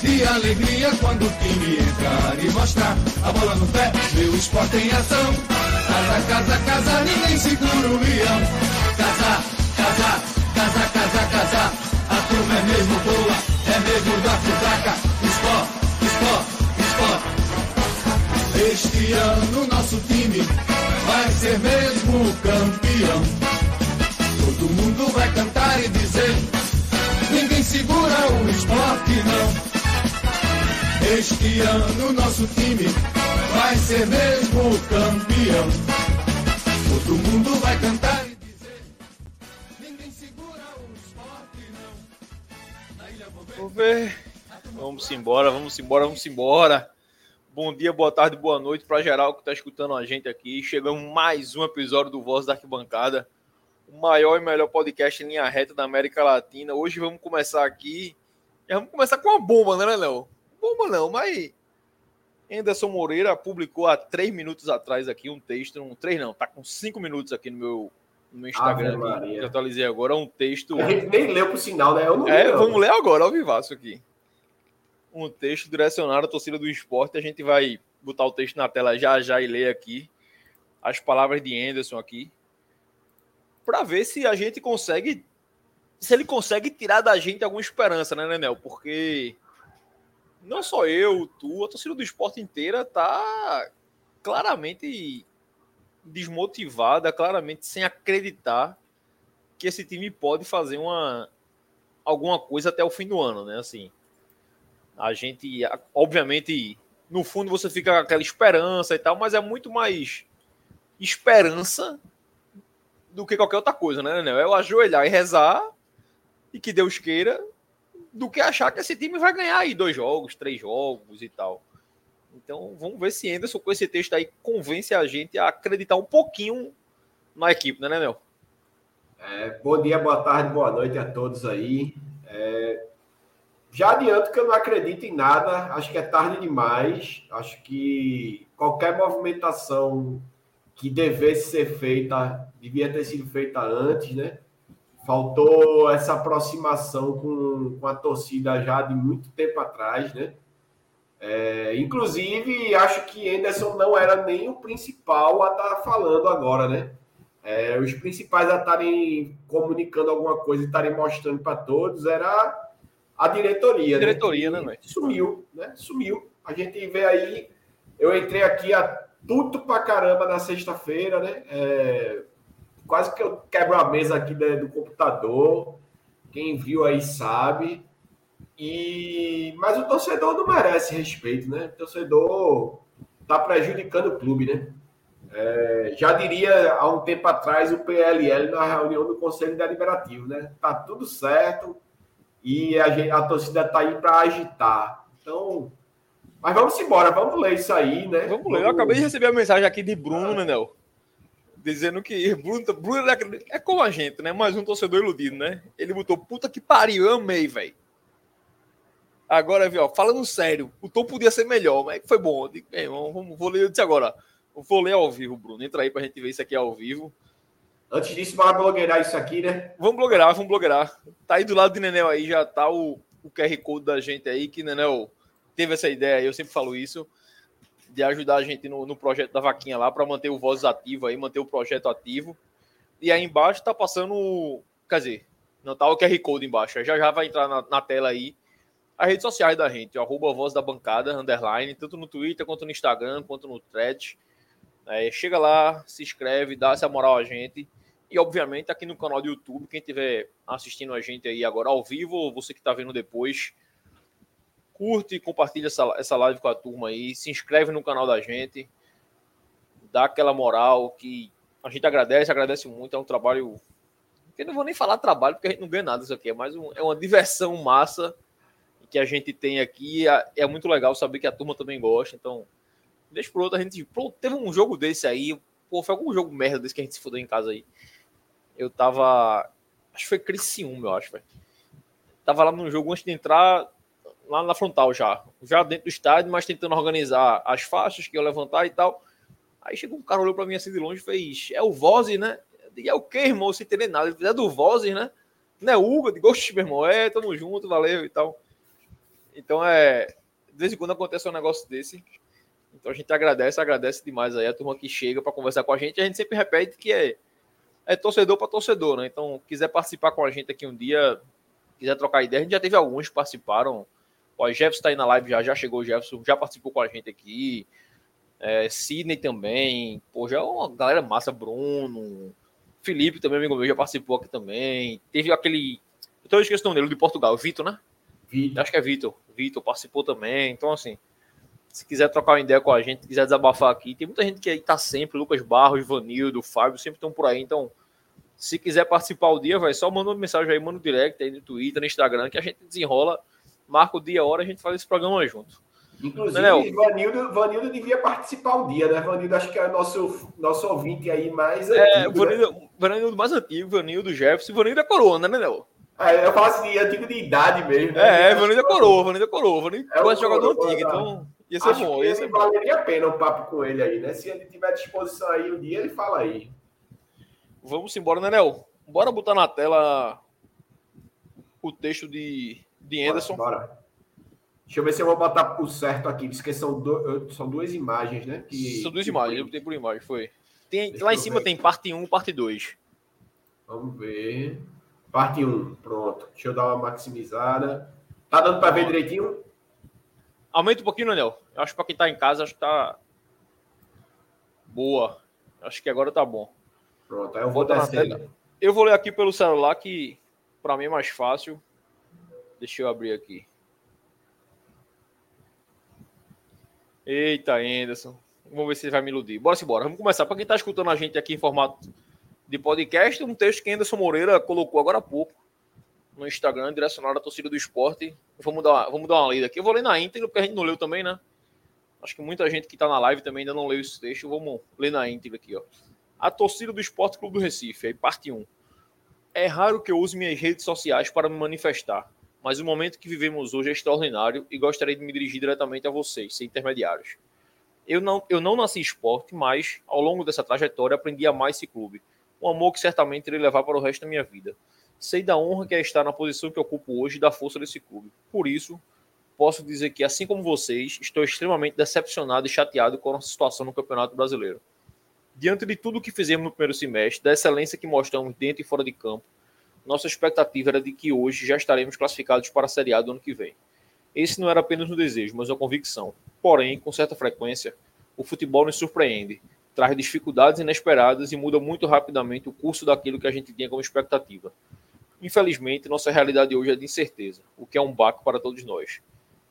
de alegria quando o time entrar e mostrar a bola no pé, meu esporte em ação. Casa, casa, casa, ninguém segura o leão. Casa, casa, casa, casa, casa, a turma é mesmo boa, é mesmo da fraca. Esporte, esporte, esporte. Este ano nosso time vai ser mesmo campeão. Todo mundo vai cantar e dizer: ninguém segura o esporte. Este ano nosso time vai ser mesmo campeão. Todo mundo vai cantar e dizer: ninguém segura o esporte, não. Na ilha vou ver. Vamos embora, vamos embora, vamos embora. Bom dia, boa tarde, boa noite para geral que está escutando a gente aqui. Chegamos mais um episódio do Voz da Arquibancada, o maior e melhor podcast em linha reta da América Latina. Hoje vamos começar aqui. Vamos começar com uma bomba, né, Léo? Bomba não, mas Anderson Moreira publicou há três minutos atrás aqui um texto, um três não, tá com cinco minutos aqui no meu, no meu Instagram, que eu atualizei agora, um texto... A gente nem leu pro sinal, né? Eu não é, li, vamos ler agora, ao vivaço aqui. Um texto direcionado à torcida do esporte, a gente vai botar o texto na tela já já e ler aqui as palavras de Anderson aqui, para ver se a gente consegue, se ele consegue tirar da gente alguma esperança, né, Nenel? Porque não só eu, tu, a torcida do esporte inteira tá claramente desmotivada, claramente sem acreditar que esse time pode fazer uma alguma coisa até o fim do ano, né? Assim, a gente, obviamente, no fundo você fica com aquela esperança e tal, mas é muito mais esperança do que qualquer outra coisa, né, Né? É o ajoelhar e rezar e que Deus queira do que achar que esse time vai ganhar aí dois jogos, três jogos e tal. Então vamos ver se Anderson com esse texto aí convence a gente a acreditar um pouquinho na equipe, né, Nenel? É, bom dia, boa tarde, boa noite a todos aí. É, já adianto que eu não acredito em nada, acho que é tarde demais. Acho que qualquer movimentação que devesse ser feita devia ter sido feita antes, né? Faltou essa aproximação com, com a torcida já de muito tempo atrás, né? É, inclusive, acho que Anderson não era nem o principal a estar tá falando agora, né? É, os principais a estarem comunicando alguma coisa e estarem mostrando para todos era a diretoria. A né? diretoria, né? né sumiu, né? Sumiu. A gente vê aí. Eu entrei aqui a tudo para caramba na sexta-feira, né? É, quase que eu quebro a mesa aqui do computador. Quem viu aí sabe. E mas o torcedor não merece respeito, né? O torcedor está prejudicando o clube, né? É, já diria há um tempo atrás o PLL na reunião do Conselho Deliberativo, né? Tá tudo certo e a, gente, a torcida tá aí para agitar. Então, mas vamos embora, vamos ler isso aí, né? Vamos ler. Eu acabei de receber a mensagem aqui de Bruno, ah. Nenel dizendo que Bruno, Bruno é como a gente, né? Mais um torcedor iludido, né? Ele botou puta que pariu, eu amei, velho. Agora, viu, falando sério, o tom podia ser melhor, mas foi bom. Digo, vamos, vou ler, eu disse agora, vou ler ao vivo, Bruno. Entra aí pra gente ver isso aqui ao vivo. Antes disso, bora blogueirar isso aqui, né? Vamos blogueirar, vamos blogueirar. Tá aí do lado de Nenel aí, já tá o, o QR Code da gente aí, que Nenel teve essa ideia, eu sempre falo isso de ajudar a gente no, no projeto da vaquinha lá para manter o Voz ativo aí, manter o projeto ativo. E aí embaixo tá passando, quer dizer, não tá o QR Code embaixo, já já vai entrar na, na tela aí as redes sociais da gente, arroba Voz da Bancada, underline, tanto no Twitter quanto no Instagram, quanto no Thread. É, chega lá, se inscreve, dá essa moral a gente. E, obviamente, aqui no canal do YouTube, quem estiver assistindo a gente aí agora ao vivo, ou você que está vendo depois, curte e compartilha essa, essa live com a turma aí, se inscreve no canal da gente, dá aquela moral que a gente agradece, agradece muito, é um trabalho. Eu não vou nem falar trabalho, porque a gente não ganha nada isso aqui, é mais um, é uma diversão massa que a gente tem aqui. É, é muito legal saber que a turma também gosta, então Deixa pro outro, a gente. Pô, teve um jogo desse aí. Pô, foi algum jogo merda desse que a gente se fudeu em casa aí. Eu tava. Acho que foi Criciúma, eu acho, velho. Tava lá no jogo antes de entrar lá na frontal já. Já dentro do estádio, mas tentando organizar as faixas que eu levantar e tal. Aí chegou um cara, olhou pra mim assim de longe e fez: É o Vozes, né? E é o que, irmão? Sem entender nada. Ele É do Vozes, né? Não é Hugo? De gosto, meu irmão. É, tamo junto, valeu e tal. Então é. De vez em quando acontece um negócio desse. Então a gente agradece, agradece demais aí a turma que chega para conversar com a gente. A gente sempre repete que é, é torcedor para torcedor, né? Então, quiser participar com a gente aqui um dia, quiser trocar ideia, a gente já teve alguns que participaram. O Jefferson está aí na live já, já chegou o Jefferson, já participou com a gente aqui. É, Sidney também. Pô, já é uma galera massa, Bruno. Felipe também, amigo meu, já participou aqui também. Teve aquele. Então eu esqueci o nome dele, de Portugal, Vitor, né? Vitor. Acho que é Vitor. Vitor participou também. Então, assim, se quiser trocar uma ideia com a gente, quiser desabafar aqui, tem muita gente que aí tá sempre, Lucas Barros, Vanildo, Fábio, sempre estão por aí. Então, se quiser participar o dia, vai só manda uma mensagem aí, manda um direct aí no Twitter, no Instagram, que a gente desenrola, marca o dia, a hora, a gente faz esse programa junto. Inclusive, Daniel, Vanildo, Vanildo devia participar o dia, né? Vanildo acho que é nosso, nosso ouvinte aí mais é, antigo. É, Vanildo, né? Vanildo mais antigo, Vanildo Jefferson, Vanildo é coroa, né, Nel? É, eu falo assim, antigo de idade mesmo. Né? É, Vanildo é coroa, Vanildo é coroa, Vanildo é um jogador antigo, tá? então ia ser acho bom. Que ia ser valeria a pena um papo com ele aí, né? Se ele tiver disposição aí o dia, ele fala aí. Vamos embora, né, Nel? Bora botar na tela o texto de, de Anderson. Bora, bora. Deixa eu ver se eu vou botar o certo aqui, porque são, do, são duas imagens, né? Que, são duas imagens, eu botei por imagem, foi. Tem, lá em cima ver. tem parte 1 parte 2. Vamos ver. Parte 1, pronto. Deixa eu dar uma maximizada. Tá dando para ver direitinho? Aumenta um pouquinho, Anel. Eu acho que para quem tá em casa, acho que tá boa. Acho que agora tá bom. Pronto, aí eu vou, vou descer. Eu vou ler aqui pelo celular que para mim é mais fácil. Deixa eu abrir aqui. Eita, Anderson. Vamos ver se ele vai me iludir. Bora embora. Vamos começar. Para quem está escutando a gente aqui em formato de podcast, um texto que Anderson Moreira colocou agora há pouco no Instagram, direcionado à torcida do esporte. Vamos dar, vamos dar uma lida aqui. Eu vou ler na íntegra, porque a gente não leu também, né? Acho que muita gente que está na live também ainda não leu esse texto. Vamos ler na íntegra aqui, ó. A torcida do Esporte Clube do Recife, aí parte 1. É raro que eu use minhas redes sociais para me manifestar mas o momento que vivemos hoje é extraordinário e gostaria de me dirigir diretamente a vocês, sem intermediários. Eu não, eu não nasci esporte, mas ao longo dessa trajetória aprendi a amar esse clube, um amor que certamente irei levar para o resto da minha vida. Sei da honra que é estar na posição que ocupo hoje e da força desse clube. Por isso, posso dizer que, assim como vocês, estou extremamente decepcionado e chateado com a nossa situação no Campeonato Brasileiro. Diante de tudo que fizemos no primeiro semestre, da excelência que mostramos dentro e fora de campo, nossa expectativa era de que hoje já estaremos classificados para a Série A do ano que vem. Esse não era apenas um desejo, mas uma convicção. Porém, com certa frequência, o futebol nos surpreende, traz dificuldades inesperadas e muda muito rapidamente o curso daquilo que a gente tinha como expectativa. Infelizmente, nossa realidade hoje é de incerteza, o que é um baco para todos nós.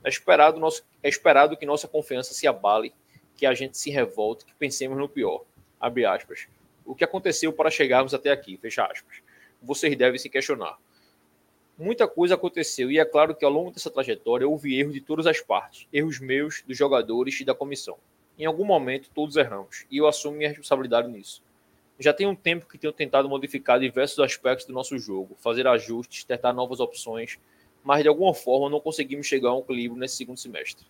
É esperado, nosso, é esperado que nossa confiança se abale, que a gente se revolte, que pensemos no pior. Abre aspas. O que aconteceu para chegarmos até aqui? Fecha aspas vocês devem se questionar. Muita coisa aconteceu e é claro que ao longo dessa trajetória houve erros de todas as partes, erros meus, dos jogadores e da comissão. Em algum momento todos erramos e eu assumo minha responsabilidade nisso. Já tem um tempo que tenho tentado modificar diversos aspectos do nosso jogo, fazer ajustes, testar novas opções, mas de alguma forma não conseguimos chegar a um equilíbrio nesse segundo semestre.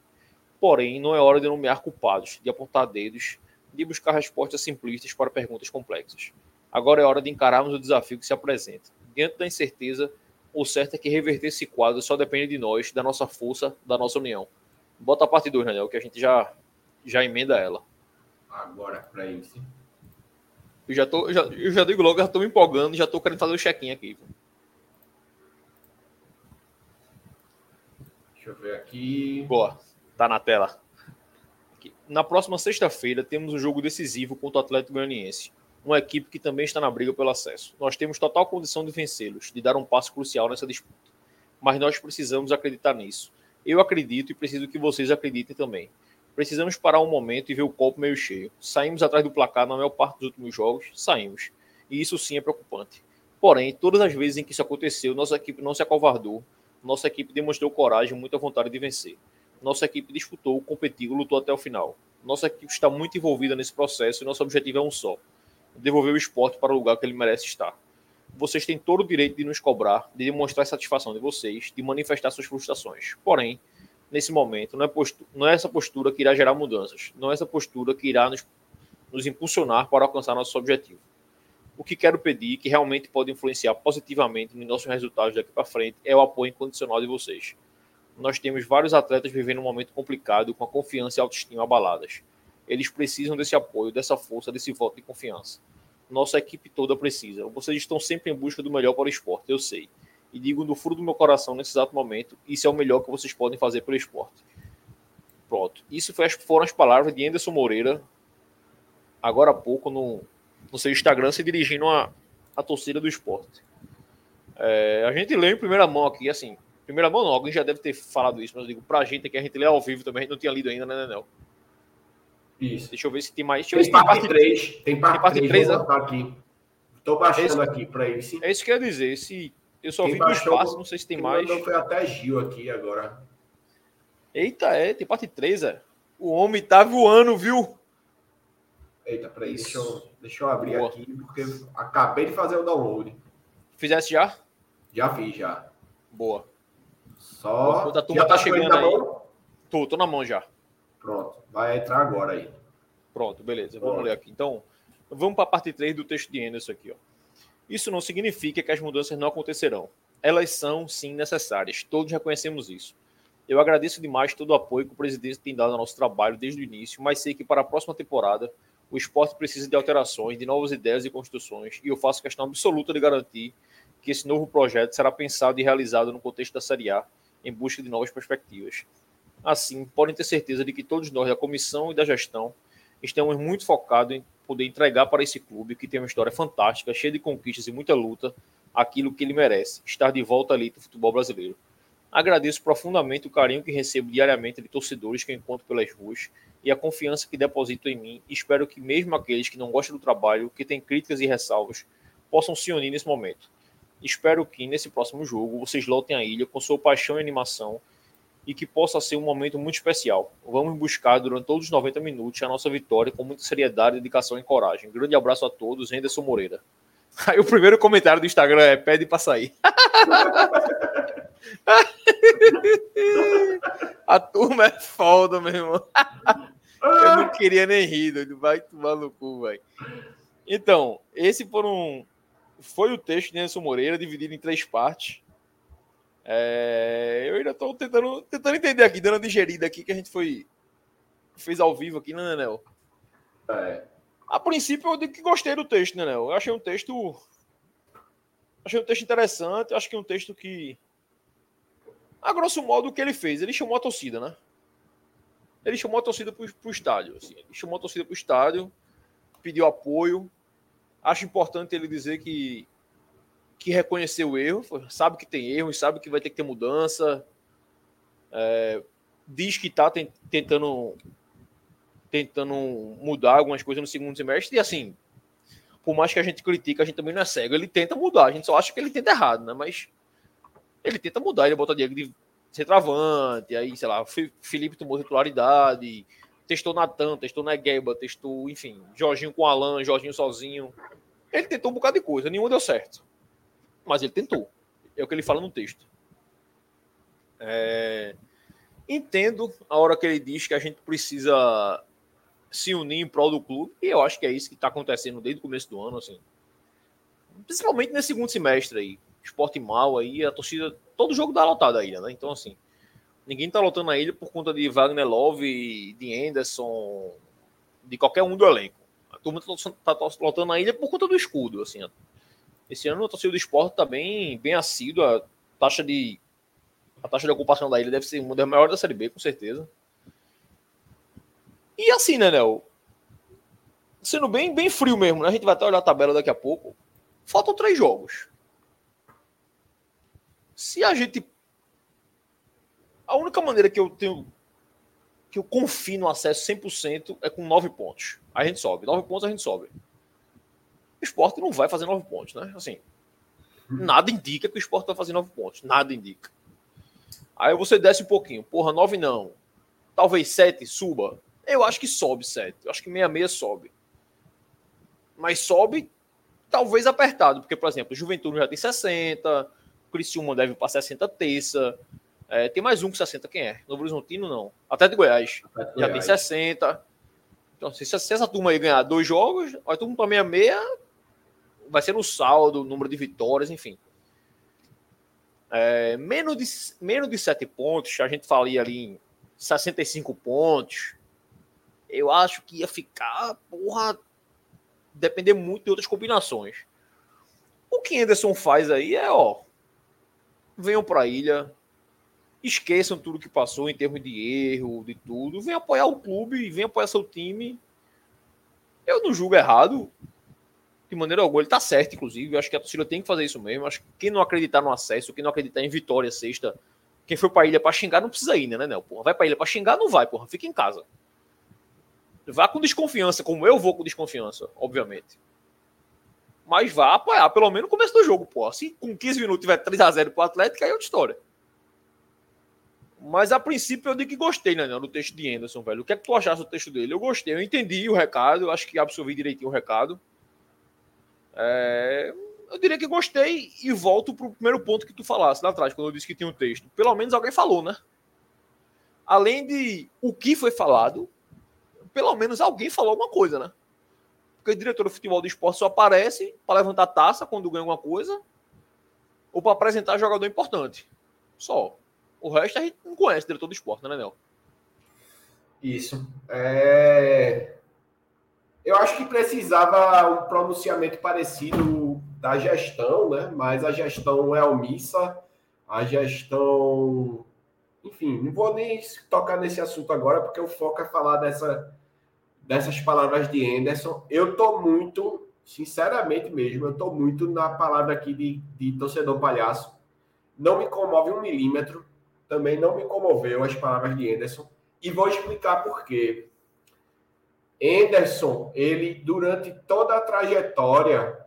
Porém, não é hora de nomear culpados, de apontar dedos, de buscar respostas simplistas para perguntas complexas. Agora é hora de encararmos o desafio que se apresenta. Diante da incerteza, o certo é que reverter esse quadro só depende de nós, da nossa força, da nossa união. Bota a parte 2, Daniel, que a gente já, já emenda ela. Agora, para isso. Eu já, tô, já, eu já digo logo, já estou me empolgando, já estou querendo fazer o check-in aqui. Deixa eu ver aqui. Boa, tá na tela. Na próxima sexta-feira temos um jogo decisivo contra o Atlético Goianiense uma equipe que também está na briga pelo acesso. Nós temos total condição de vencê-los, de dar um passo crucial nessa disputa. Mas nós precisamos acreditar nisso. Eu acredito e preciso que vocês acreditem também. Precisamos parar um momento e ver o copo meio cheio. Saímos atrás do placar na maior parte dos últimos jogos, saímos. E isso sim é preocupante. Porém, todas as vezes em que isso aconteceu, nossa equipe não se acovardou, nossa equipe demonstrou coragem e muita vontade de vencer. Nossa equipe disputou, competiu, lutou até o final. Nossa equipe está muito envolvida nesse processo e nosso objetivo é um só: devolver o esporte para o lugar que ele merece estar. Vocês têm todo o direito de nos cobrar, de demonstrar a satisfação de vocês, de manifestar suas frustrações. Porém, nesse momento, não é, postura, não é essa postura que irá gerar mudanças, não é essa postura que irá nos, nos impulsionar para alcançar nosso objetivo. O que quero pedir, que realmente pode influenciar positivamente nos nossos resultados daqui para frente, é o apoio incondicional de vocês. Nós temos vários atletas vivendo um momento complicado, com a confiança e autoestima abaladas. Eles precisam desse apoio, dessa força, desse voto de confiança. Nossa equipe toda precisa. Vocês estão sempre em busca do melhor para o esporte, eu sei e digo no fundo do meu coração nesse exato momento, isso é o melhor que vocês podem fazer pelo esporte. Pronto. Isso foram as palavras de Anderson Moreira, agora há pouco, no, no seu Instagram, se dirigindo a, a torcida do esporte. É, a gente lê em primeira mão aqui, assim, primeira mão não, alguém já deve ter falado isso, mas eu digo pra gente que a gente lê ao vivo também, a gente não tinha lido ainda, né, Nenel? Isso. Deixa eu ver se tem mais. Deixa tem, parte 3. Tem parte, tem parte 3. 3 né? aqui. Estou baixando é aqui para ele. Sim. É isso que eu ia dizer. Se eu só vi do espaço, não sei se tem mais. Foi até Gil aqui agora. Eita, é, tem parte 3, é. O homem tá voando, viu? Eita, peraí, deixa eu, deixa eu abrir Boa. aqui, porque acabei de fazer o download. Fizesse já? Já fiz, já. Boa. Só. Enquanto a turma tá, tá chegando aí. Mão? Tô, tô na mão já. Pronto, vai entrar agora aí. Pronto, beleza. Vamos ler aqui. Então, vamos para a parte 3 do texto de Anderson aqui, ó. Isso não significa que as mudanças não acontecerão. Elas são, sim, necessárias. Todos reconhecemos isso. Eu agradeço demais todo o apoio que o presidente tem dado ao nosso trabalho desde o início, mas sei que para a próxima temporada o esporte precisa de alterações, de novas ideias e construções, e eu faço questão absoluta de garantir que esse novo projeto será pensado e realizado no contexto da Série A, em busca de novas perspectivas. Assim, podem ter certeza de que todos nós, da comissão e da gestão, estamos muito focados em poder entregar para esse clube, que tem uma história fantástica, cheia de conquistas e muita luta, aquilo que ele merece, estar de volta ali no futebol brasileiro. Agradeço profundamente o carinho que recebo diariamente de torcedores que encontro pelas ruas e a confiança que depositam em mim. Espero que mesmo aqueles que não gostam do trabalho, que têm críticas e ressalvas, possam se unir nesse momento. Espero que nesse próximo jogo vocês lotem a ilha com sua paixão e animação e que possa ser um momento muito especial. Vamos buscar durante todos os 90 minutos a nossa vitória com muita seriedade, dedicação e coragem. Grande abraço a todos, Henderson Moreira. Aí o primeiro comentário do Instagram é pede para sair. a turma é foda, meu irmão. Eu não queria nem rir, vai tomar no cu, velho. Então, esse foram, foi o texto de Anderson Moreira, dividido em três partes. É, eu ainda estou tentando, tentando entender aqui, dando uma digerida aqui que a gente foi fez ao vivo aqui, né, Nenel? É. A princípio eu digo que gostei do texto, né, Nenel? Eu achei um texto achei um texto interessante, acho que um texto que a grosso modo o que ele fez, ele chamou a torcida, né? Ele chamou a torcida para o estádio, assim, ele chamou a torcida para o estádio, pediu apoio. Acho importante ele dizer que que reconheceu o erro, sabe que tem erro, sabe que vai ter que ter mudança, é, diz que está tentando tentando mudar algumas coisas no segundo semestre e assim, por mais que a gente critique, a gente também não é cego, ele tenta mudar, a gente só acha que ele tenta errado, né? Mas ele tenta mudar, ele bota Diego de centroavante, aí, sei lá, Felipe tomou titularidade, testou Natan, testou Negueba, testou, enfim, Jorginho com Alan, Jorginho sozinho. Ele tentou um bocado de coisa, nenhum deu certo mas ele tentou. É o que ele fala no texto. É... Entendo a hora que ele diz que a gente precisa se unir em prol do clube, e eu acho que é isso que está acontecendo desde o começo do ano, assim. Principalmente nesse segundo semestre aí. Esporte mal aí, a torcida. Todo jogo dá lotada aí, né? Então, assim. Ninguém tá lotando a ilha por conta de Wagner Love, de Anderson, de qualquer um do elenco. A turma tá, tá lotando a ilha por conta do escudo, assim. Esse ano a torcida do esporte está bem, bem assídua. A taxa de, a taxa de ocupação da ilha deve ser uma das maiores da Série B, com certeza. E assim, né, Léo? Sendo bem, bem frio mesmo, né? A gente vai até olhar a tabela daqui a pouco. Faltam três jogos. Se a gente. A única maneira que eu tenho. Que eu confio no acesso 100% é com nove pontos. A gente sobe. Nove pontos a gente sobe o esporte não vai fazer nove pontos, né? Assim, nada indica que o esporte vai fazer nove pontos. Nada indica. Aí você desce um pouquinho. Porra, nove não. talvez 7 suba. Eu acho que sobe 7. Eu acho que 66 sobe. Mas sobe talvez apertado, porque, por exemplo, o Juventude já tem 60, o Criciúma deve para 60 terça. É, tem mais um com 60, quem é? Novo Horizontino, não. Até de Goiás. Até já Goiás. tem 60. Então, se, se essa turma aí ganhar dois jogos, vai todo mundo para 66, vai ser no saldo, número de vitórias, enfim. É, menos, de, menos de 7 pontos, a gente falia ali em 65 pontos. Eu acho que ia ficar, porra, depender muito de outras combinações. O que Anderson faz aí é, ó, venham para a ilha, esqueçam tudo que passou em termos de erro, de tudo, venham apoiar o clube, venham apoiar seu time. Eu não julgo errado, de maneira alguma. Ele tá certo, inclusive. Eu acho que a torcida tem que fazer isso mesmo. Eu acho que quem não acreditar no acesso, quem não acreditar em vitória sexta, quem foi pra ilha pra xingar não precisa ir, né, né, porra? Vai pra ilha pra xingar, não vai, porra. Fica em casa. Vá com desconfiança, como eu vou com desconfiança, obviamente. Mas vá apoiar, pelo menos no começo do jogo, pô. Se com 15 minutos tiver 3x0 pro Atlético, aí é outra história. Mas a princípio eu digo que gostei, né, do texto de Anderson, velho. O que é que tu achaste do texto dele? Eu gostei, eu entendi o recado, eu acho que absorvi direitinho o recado. É... Eu diria que gostei e volto pro primeiro ponto que tu falasse lá atrás, quando eu disse que tinha um texto. Pelo menos alguém falou, né? Além de o que foi falado, pelo menos alguém falou alguma coisa, né? Porque o diretor do futebol do esporte só aparece para levantar taça quando ganha alguma coisa ou para apresentar jogador importante. Só. O resto a gente não conhece o diretor do esporte, né, Nel? Isso. É... Eu acho que precisava um pronunciamento parecido da gestão, né? Mas a gestão é omissa, a gestão. Enfim, não vou nem tocar nesse assunto agora, porque o foco é falar dessa dessas palavras de Anderson. Eu tô muito, sinceramente mesmo, eu tô muito na palavra aqui de, de torcedor palhaço. Não me comove um milímetro. Também não me comoveu as palavras de Anderson. E vou explicar por quê. Anderson, ele, durante toda a trajetória,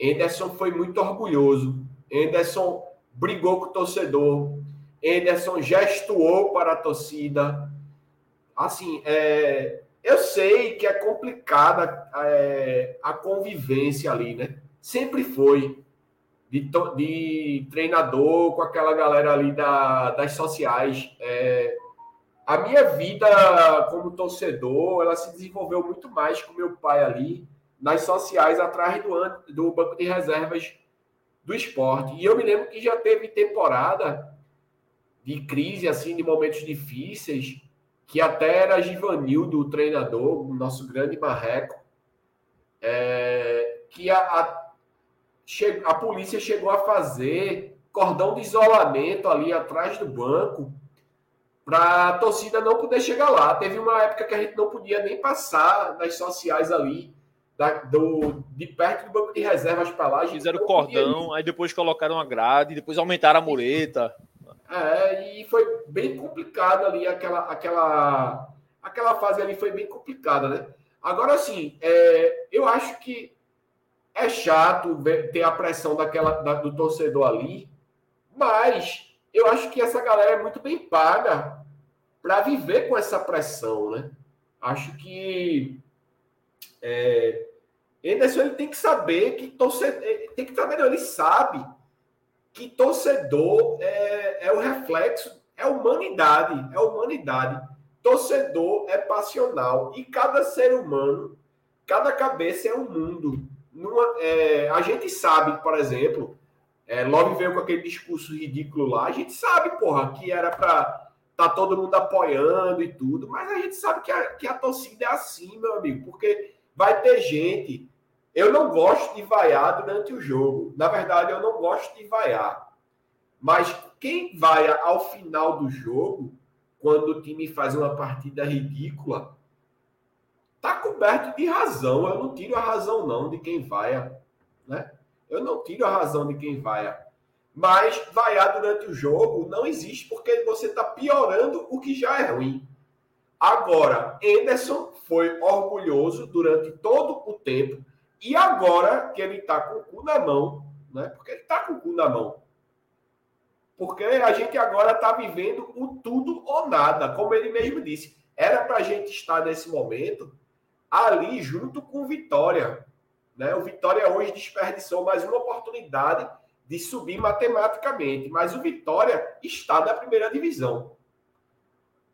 Anderson foi muito orgulhoso. Anderson brigou com o torcedor. Anderson gestuou para a torcida. Assim, é, eu sei que é complicada é, a convivência ali, né? Sempre foi. De, de treinador com aquela galera ali da, das sociais. É, a minha vida como torcedor, ela se desenvolveu muito mais com meu pai ali, nas sociais, atrás do, do banco de reservas do esporte. E eu me lembro que já teve temporada de crise, assim, de momentos difíceis, que até era Givanildo, o treinador, o nosso grande marreco, é, que a, a, a polícia chegou a fazer cordão de isolamento ali atrás do banco para a torcida não poder chegar lá. Teve uma época que a gente não podia nem passar nas sociais ali, da, do, de perto do banco de reservas para lá. Fizeram cordão, aí depois colocaram a grade, depois aumentaram a mureta. É, e foi bem complicado ali, aquela, aquela, aquela fase ali foi bem complicada, né? Agora, assim, é, eu acho que é chato ver, ter a pressão daquela, da, do torcedor ali, mas eu acho que essa galera é muito bem paga para viver com essa pressão, né? Acho que é, Anderson ele tem que saber que torcedor, tem que saber, não, ele sabe que torcedor é, é o reflexo, é humanidade, é humanidade. Torcedor é passional e cada ser humano, cada cabeça é um mundo. Numa, é, a gente sabe, por exemplo, é, Love veio com aquele discurso ridículo lá, a gente sabe, porra, que era para tá todo mundo apoiando e tudo, mas a gente sabe que a, que a torcida é assim, meu amigo, porque vai ter gente eu não gosto de vaiar durante o jogo. Na verdade, eu não gosto de vaiar. Mas quem vaia ao final do jogo, quando o time faz uma partida ridícula, tá coberto de razão. Eu não tiro a razão não de quem vaia, né? Eu não tiro a razão de quem vaia. Mas vaiar durante o jogo não existe porque você está piorando o que já é ruim. Agora, Anderson foi orgulhoso durante todo o tempo e agora que ele está com o cu na mão, né? Porque ele está com o cu na mão. Porque a gente agora está vivendo o tudo ou nada, como ele mesmo disse. Era para a gente estar nesse momento ali junto com o Vitória. Né? O Vitória hoje desperdiçou mais uma oportunidade de subir matematicamente, mas o Vitória está na primeira divisão.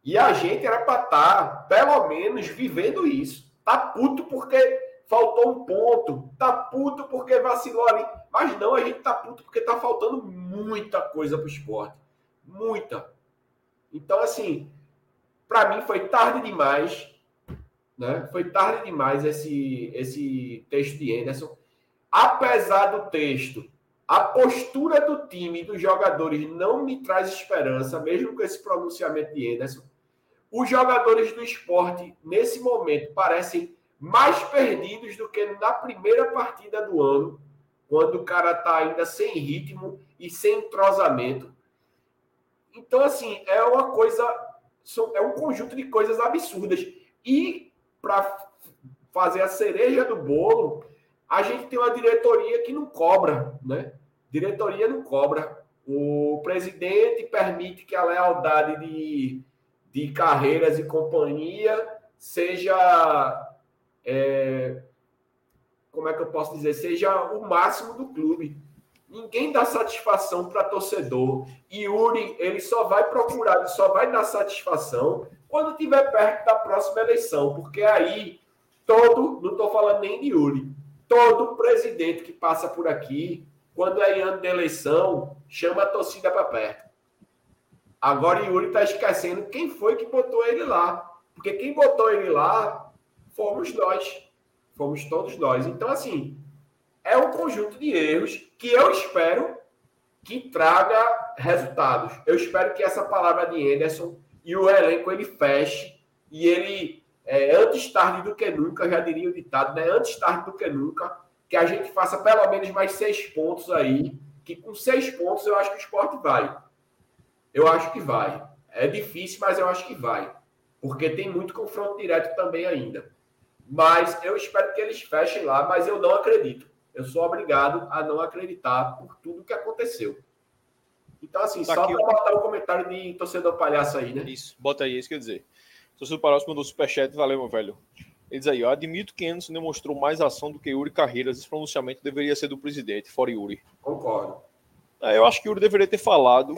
E a gente era para estar, tá, pelo menos, vivendo isso. Tá puto porque faltou um ponto, tá puto porque vacilou ali. Mas não, a gente tá puto porque tá faltando muita coisa pro esporte. Muita. Então, assim, para mim foi tarde demais. Né? Foi tarde demais esse, esse texto de Anderson. Apesar do texto, a postura do time dos jogadores não me traz esperança, mesmo com esse pronunciamento de Anderson. Os jogadores do esporte, nesse momento, parecem mais perdidos do que na primeira partida do ano, quando o cara está ainda sem ritmo e sem entrosamento. Então, assim, é uma coisa, é um conjunto de coisas absurdas. E para fazer a cereja do bolo, a gente tem uma diretoria que não cobra, né? Diretoria não cobra. O presidente permite que a lealdade de, de carreiras e companhia seja é, como é que eu posso dizer, seja o máximo do clube. Ninguém dá satisfação para torcedor. E Yuri, ele só vai procurar, só vai dar satisfação quando estiver perto da próxima eleição, porque aí todo, não estou falando nem de Yuri, todo presidente que passa por aqui, quando é ano de eleição, chama a torcida para perto. Agora Yuri está esquecendo quem foi que botou ele lá. Porque quem botou ele lá fomos nós. Fomos todos nós. Então, assim, é um conjunto de erros que eu espero que traga resultados. Eu espero que essa palavra de Anderson e o elenco ele feche e ele, é, antes tarde do que nunca, já diria o ditado, né? Antes tarde do que nunca, que a gente faça pelo menos mais seis pontos aí, que com seis pontos eu acho que o esporte vai. Eu acho que vai. É difícil, mas eu acho que vai. Porque tem muito confronto direto também ainda. Mas eu espero que eles fechem lá, mas eu não acredito. Eu sou obrigado a não acreditar por tudo que aconteceu. Então, assim, tá só para botar o um comentário de torcedor palhaço aí, né? Isso, bota aí, é isso que eu dizer. Torcedor palhaço mandou superchat, valeu, meu velho. Ele diz aí, eu admito que Anderson demonstrou mais ação do que Yuri Carreiras. Esse pronunciamento deveria ser do presidente, fora Yuri. Concordo. É, eu acho que Yuri deveria ter falado.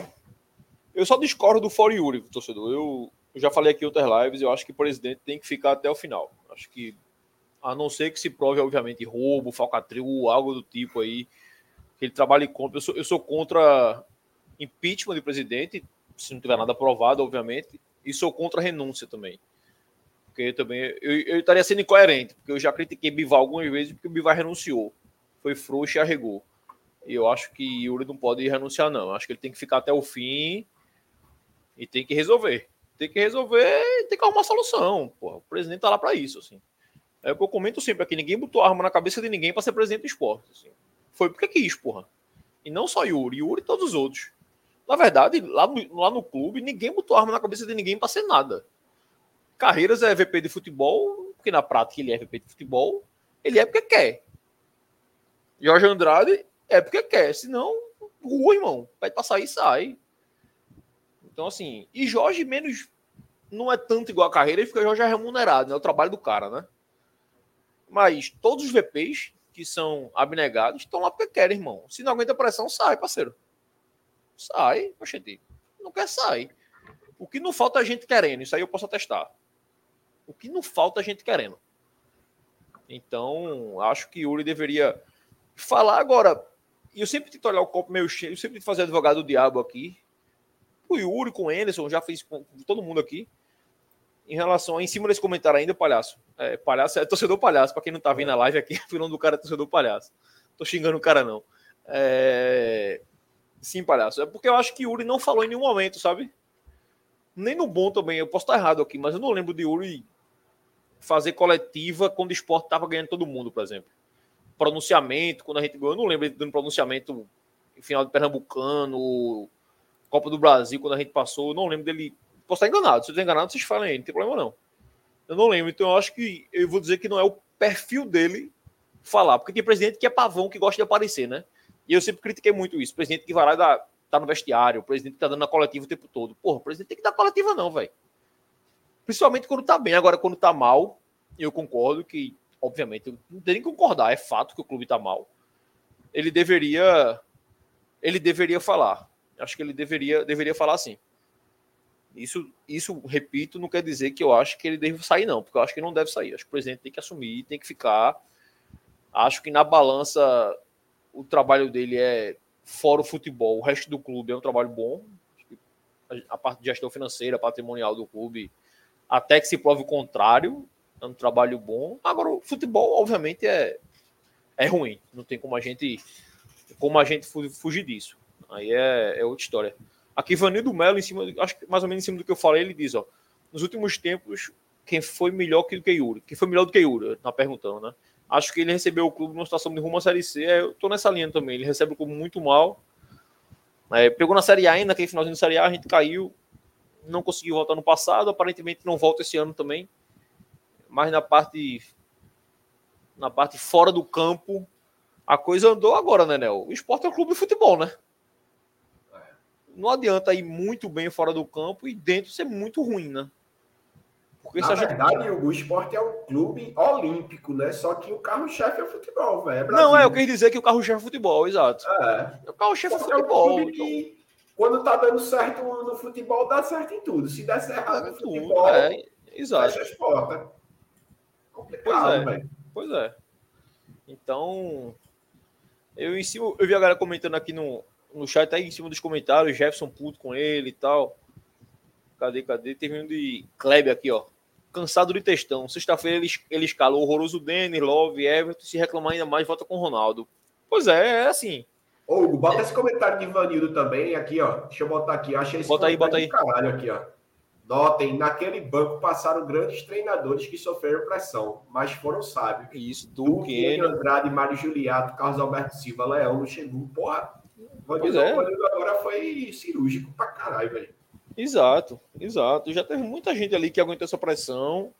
Eu só discordo do fora Yuri, torcedor. Eu, eu já falei aqui em outras lives, eu acho que o presidente tem que ficar até o final. Acho que, a não ser que se prove, obviamente, roubo, falcatrua, algo do tipo aí, que ele trabalhe contra. Eu sou, eu sou contra impeachment de presidente, se não tiver nada provado, obviamente, e sou contra renúncia também. Porque também eu, eu estaria sendo incoerente, porque eu já critiquei Bivar algumas vezes porque o Bivar renunciou. Foi frouxo e arregou. E eu acho que Yuri não pode renunciar, não. Eu acho que ele tem que ficar até o fim e tem que resolver tem que resolver, tem que arrumar solução. O presidente tá lá para isso, assim. É o que eu comento sempre aqui: ninguém botou arma na cabeça de ninguém para ser presidente do esporte. Assim. Foi porque quis, porra. E não só Yuri, Yuri e todos os outros. Na verdade, lá no, lá no clube, ninguém botou arma na cabeça de ninguém para ser nada. Carreiras é VP de futebol, porque na prática ele é VP de futebol, ele é porque quer. Jorge Andrade é porque quer, senão, rua, irmão. Pede pra sair, sai. Então, assim, e Jorge menos. Não é tanto igual a carreira, porque Jorge é remunerado, né? É o trabalho do cara, né? Mas todos os VPs que são abnegados estão lá porque querem, irmão. Se não aguenta pressão, sai, parceiro. Sai, oxente. Não quer sair. O que não falta é a gente querendo. Isso aí eu posso atestar. O que não falta é a gente querendo. Então, acho que Yuri deveria falar agora. E eu sempre tento olhar o copo meio cheio, eu sempre tento fazer advogado do diabo aqui o Yuri, com o Anderson, já fiz com todo mundo aqui. Em relação a, em cima desse comentário ainda, palhaço. É, palhaço é torcedor palhaço, para quem não tá vendo a live aqui, o nome do cara é torcedor palhaço. Tô xingando o cara, não. É... Sim, palhaço. É porque eu acho que Yuri não falou em nenhum momento, sabe? Nem no bom também. Eu posso estar errado aqui, mas eu não lembro de Yuri fazer coletiva quando o esporte tava ganhando todo mundo, por exemplo. Pronunciamento, quando a gente ganhou, eu não lembro de um pronunciamento em final de Pernambucano, Copa do Brasil, quando a gente passou, eu não lembro dele. Posso estar enganado, se eu estiver enganado, vocês falem aí, não tem problema não. Eu não lembro, então eu acho que eu vou dizer que não é o perfil dele falar, porque tem presidente que é pavão, que gosta de aparecer, né? E eu sempre critiquei muito isso. Presidente que vai lá e dá tá no vestiário, o presidente que tá dando a coletiva o tempo todo. Porra, o presidente tem que dar coletiva, não, velho. Principalmente quando tá bem. Agora, quando tá mal, eu concordo que, obviamente, não tem nem que concordar, é fato que o clube tá mal. Ele deveria. Ele deveria falar. Acho que ele deveria, deveria falar assim. Isso, isso, repito, não quer dizer que eu acho que ele deve sair, não, porque eu acho que não deve sair. Acho que o presidente tem que assumir, tem que ficar. Acho que na balança o trabalho dele é fora o futebol, o resto do clube é um trabalho bom. A parte de gestão financeira, patrimonial do clube, até que se prove o contrário, é um trabalho bom. Agora, o futebol, obviamente, é, é ruim. Não tem como a gente como a gente fugir disso. Aí é, é outra história. Aqui, Vanildo Melo, em cima, acho que mais ou menos em cima do que eu falei, ele diz: ó, nos últimos tempos, quem foi melhor que o Yuri? Quem foi melhor do que Yuri? Tá perguntando, né? Acho que ele recebeu o clube numa situação de rumo à Série C. É, eu tô nessa linha também. Ele recebe o clube muito mal. É, pegou na Série A ainda, naquele finalzinho da Série A, a gente caiu. Não conseguiu voltar no passado. Aparentemente não volta esse ano também. Mas na parte. Na parte fora do campo, a coisa andou agora, né, Nel? O esporte é um clube de futebol, né? Não adianta ir muito bem fora do campo e dentro ser muito ruim, né? Porque Na verdade, gente... o esporte é um clube olímpico, né? Só que o carro-chefe é o futebol, velho. É não, é, eu quis dizer que o carro-chefe é futebol, exato. É. O carro-chefe é futebol. É um clube então... que, quando tá dando certo no futebol, dá certo em tudo. Se der certo é, no futebol, é, exato. fecha as portas. Complicado, pois é. Véio. Pois é. Então, eu em cima, eu vi a galera comentando aqui no, no chat, aí em cima dos comentários, Jefferson puto com ele e tal. Cadê, cadê? Teve um de Kleber aqui, ó cansado de textão. Sexta-feira ele, ele escala o horroroso Denner, Love, Everton, se reclamar ainda mais, volta com o Ronaldo. Pois é, é assim. Ô, Hugo, bota esse comentário de Ivanildo também aqui, ó. Deixa eu botar aqui. Achei esse bota aí, bota aí. caralho aqui, ó. Notem, naquele banco passaram grandes treinadores que sofreram pressão, mas foram sábios. Isso, Duque, Andrade, Mário Juliato, Carlos Alberto Silva, Leão, Luxemburgo. Porra, Vanildo, é. agora foi cirúrgico pra caralho, velho. Exato, exato. Já teve muita gente ali que aguentou essa pressão.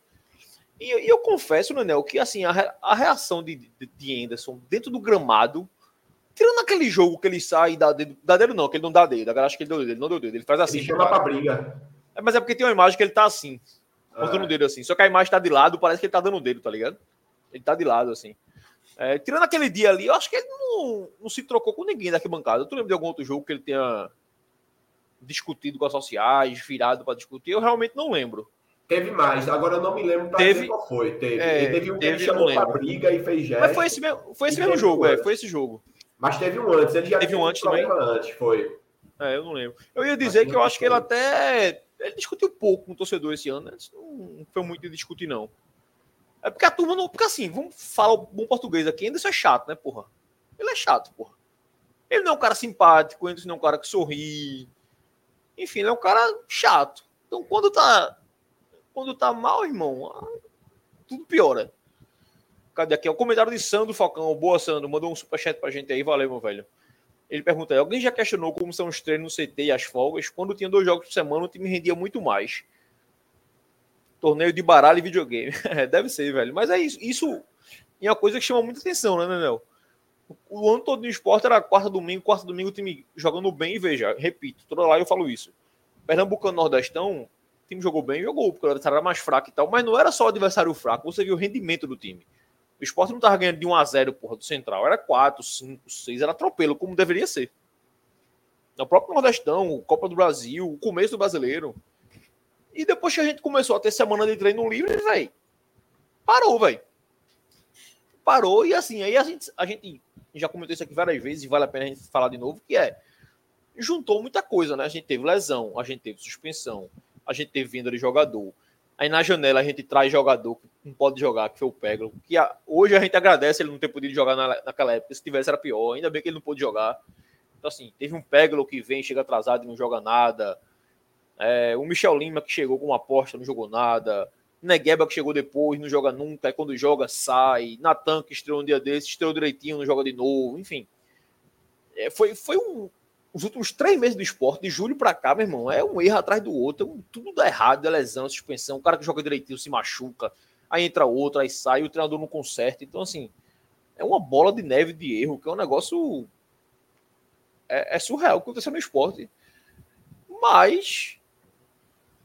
E, e eu confesso, Nenel, que assim, a, a reação de, de, de, Anderson dentro do gramado, tirando aquele jogo que ele sai e dá dedo, dá dedo não, que ele não dá dedo, agora acho que ele deu dedo, ele não deu dedo, ele faz assim. Ele chama pra briga. É, mas é porque tem uma imagem que ele tá assim, botando o é. dedo assim. Só que a imagem tá de lado, parece que ele tá dando o dedo, tá ligado? Ele tá de lado assim. É, tirando aquele dia ali, eu acho que ele não, não se trocou com ninguém daqui bancada. Tu lembra de algum outro jogo que ele tenha discutido com as sociais, virado para discutir, eu realmente não lembro. Teve mais, agora eu não me lembro para teve, qual foi. Teve, é, teve um que ele chamou para briga e fez gesto. Mas foi esse mesmo, foi esse mesmo jogo, é, foi esse jogo. Mas teve um antes, ele já teve um antes também. Antes, foi. É, eu não lembro. Eu ia dizer que eu acho que ele até ele discutiu pouco com o torcedor esse ano, né? Não foi muito de discutir não. É porque a turma não, porque assim, vamos falar o bom português aqui, ainda isso é chato, né, porra? Ele é chato, porra. Ele não é um cara simpático, ele não é um cara que sorri, enfim, ele é um cara chato. Então, quando tá, quando tá mal, irmão, tudo piora. Cadê aqui? É o comentário de Sandro Falcão. Boa, Sandro. Mandou um superchat pra gente aí. Valeu, meu velho. Ele pergunta aí: alguém já questionou como são os treinos no CT e as folgas? Quando tinha dois jogos por semana, o time rendia muito mais. Torneio de baralho e videogame. É, deve ser, velho. Mas é isso. Isso é uma coisa que chama muita atenção, né, Nenel? O ano todo no esporte era quarta domingo, quarta domingo o time jogando bem veja, repito, toda lá eu falo isso. Pernambucano Nordestão, o time jogou bem, jogou, porque o adversário era mais fraco e tal, mas não era só o adversário fraco, você viu o rendimento do time. O esporte não tava ganhando de 1 a 0 porra, do Central, era 4, 5, 6, era atropelo, como deveria ser. O próprio Nordestão, Copa do Brasil, o começo do brasileiro. E depois que a gente começou a ter semana de treino livre, velho, parou, velho. Parou e assim, aí a gente, a gente já comentou isso aqui várias vezes e vale a pena a gente falar de novo, que é juntou muita coisa, né? A gente teve lesão, a gente teve suspensão, a gente teve vinda de jogador. Aí na janela a gente traz jogador que não pode jogar, que foi o Peglo, que a, hoje a gente agradece ele não ter podido jogar na, naquela época, se tivesse era pior, ainda bem que ele não pôde jogar. Então assim, teve um Peglo que vem, chega atrasado e não joga nada. É, o Michel Lima que chegou com uma aposta, não jogou nada. Negueba que chegou depois, não joga nunca, aí quando joga, sai. Natan que estreou um dia desses, estreou direitinho, não joga de novo, enfim. É, foi foi um, os últimos três meses do esporte, de julho para cá, meu irmão, é um erro atrás do outro, um, tudo dá errado, é lesão, suspensão, o cara que joga direitinho se machuca, aí entra outro, aí sai, o treinador não conserta. Então, assim, é uma bola de neve de erro, que é um negócio é, é surreal o que aconteceu no esporte. Mas,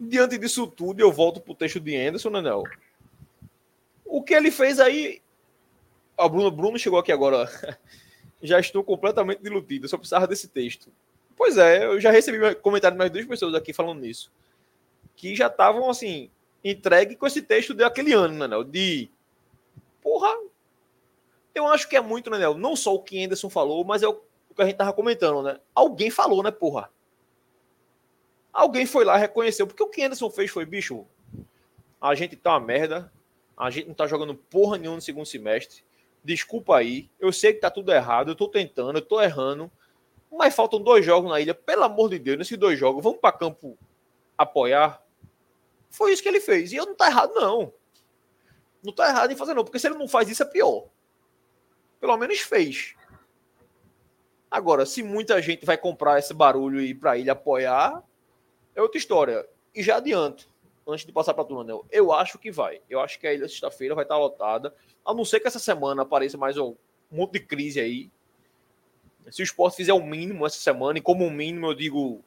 diante disso tudo, eu volto pro texto de Anderson, Nanel. O que ele fez aí. O Bruno, Bruno chegou aqui agora. Já estou completamente diludido. só precisava desse texto. Pois é, eu já recebi comentário de mais duas pessoas aqui falando nisso. Que já estavam, assim, entregue com esse texto daquele ano, Nanel. De. Porra. Eu acho que é muito, Nanel. Não só o que Anderson falou, mas é o que a gente tava comentando, né? Alguém falou, né, porra? Alguém foi lá reconheceu. Porque o que Anderson fez foi, bicho, a gente tá uma merda. A gente não tá jogando porra nenhuma no segundo semestre. Desculpa aí. Eu sei que tá tudo errado. Eu tô tentando, eu tô errando. Mas faltam dois jogos na ilha. Pelo amor de Deus, nesses dois jogos, vamos para campo apoiar. Foi isso que ele fez. E eu não tá errado, não. Não tá errado em fazer, não. Porque se ele não faz isso, é pior. Pelo menos fez. Agora, se muita gente vai comprar esse barulho e ir pra ilha apoiar, é outra história. E já adianto, antes de passar para a Anel, eu acho que vai. Eu acho que a ilha sexta-feira vai estar lotada. A não ser que essa semana apareça mais um monte de crise aí. Se o esporte fizer o mínimo essa semana, e como mínimo eu digo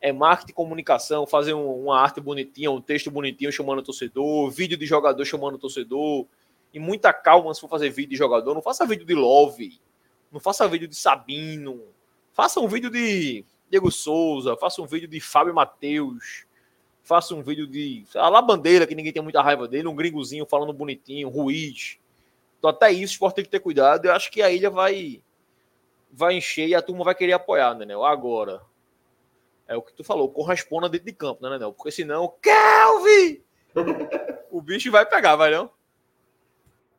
é marketing comunicação, fazer um, uma arte bonitinha, um texto bonitinho chamando o torcedor, vídeo de jogador chamando o torcedor, e muita calma se for fazer vídeo de jogador. Não faça vídeo de Love, não faça vídeo de Sabino, faça um vídeo de Diego Souza, faça um vídeo de Fábio Matheus, faça um vídeo de a Bandeira, que ninguém tem muita raiva dele, um gringozinho falando bonitinho, Ruiz. Então até isso o esporte tem que ter cuidado. Eu acho que a ilha vai vai encher e a turma vai querer apoiar, né, Agora, é o que tu falou, corresponda dentro de campo, né, Nenel? Porque senão, Kelvin! o bicho vai pegar, vai não?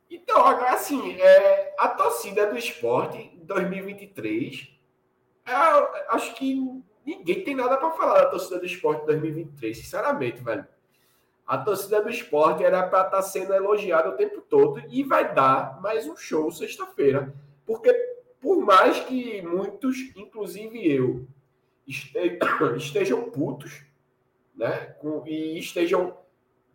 Então, agora assim, é, a torcida do esporte em 2023 é, acho que ninguém tem nada para falar da torcida do esporte 2023, sinceramente, velho. A torcida do esporte era para estar tá sendo elogiada o tempo todo e vai dar mais um show sexta-feira. Porque, por mais que muitos, inclusive eu, estejam putos, né? e estejam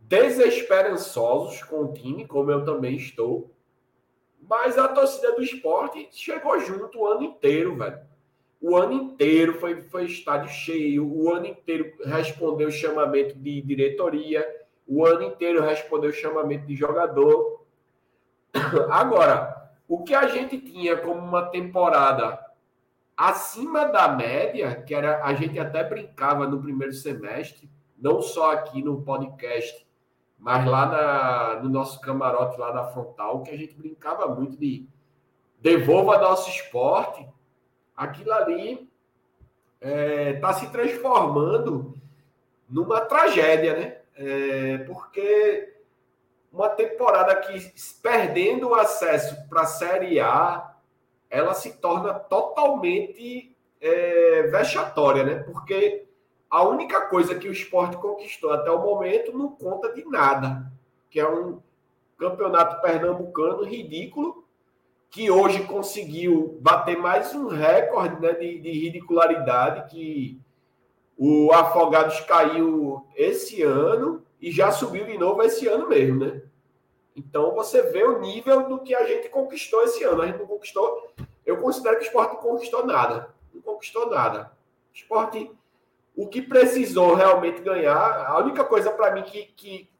desesperançosos com o time, como eu também estou. Mas a torcida do esporte chegou junto o ano inteiro, velho. O ano inteiro foi, foi estádio cheio, o ano inteiro respondeu chamamento de diretoria, o ano inteiro respondeu chamamento de jogador. Agora, o que a gente tinha como uma temporada acima da média, que era a gente até brincava no primeiro semestre, não só aqui no podcast, mas lá na, no nosso camarote lá da frontal, que a gente brincava muito de devolva nosso esporte aquilo ali está é, tá se transformando numa tragédia, né? É, porque uma temporada que perdendo o acesso para a Série A, ela se torna totalmente é, vexatória, né? Porque a única coisa que o esporte conquistou até o momento não conta de nada, que é um campeonato pernambucano ridículo que hoje conseguiu bater mais um recorde né, de, de ridicularidade que o Afogados caiu esse ano e já subiu de novo esse ano mesmo, né? Então você vê o nível do que a gente conquistou esse ano. A gente não conquistou. Eu considero que o esporte não conquistou nada. Não conquistou nada. O esporte, o que precisou realmente ganhar, a única coisa para mim que, que,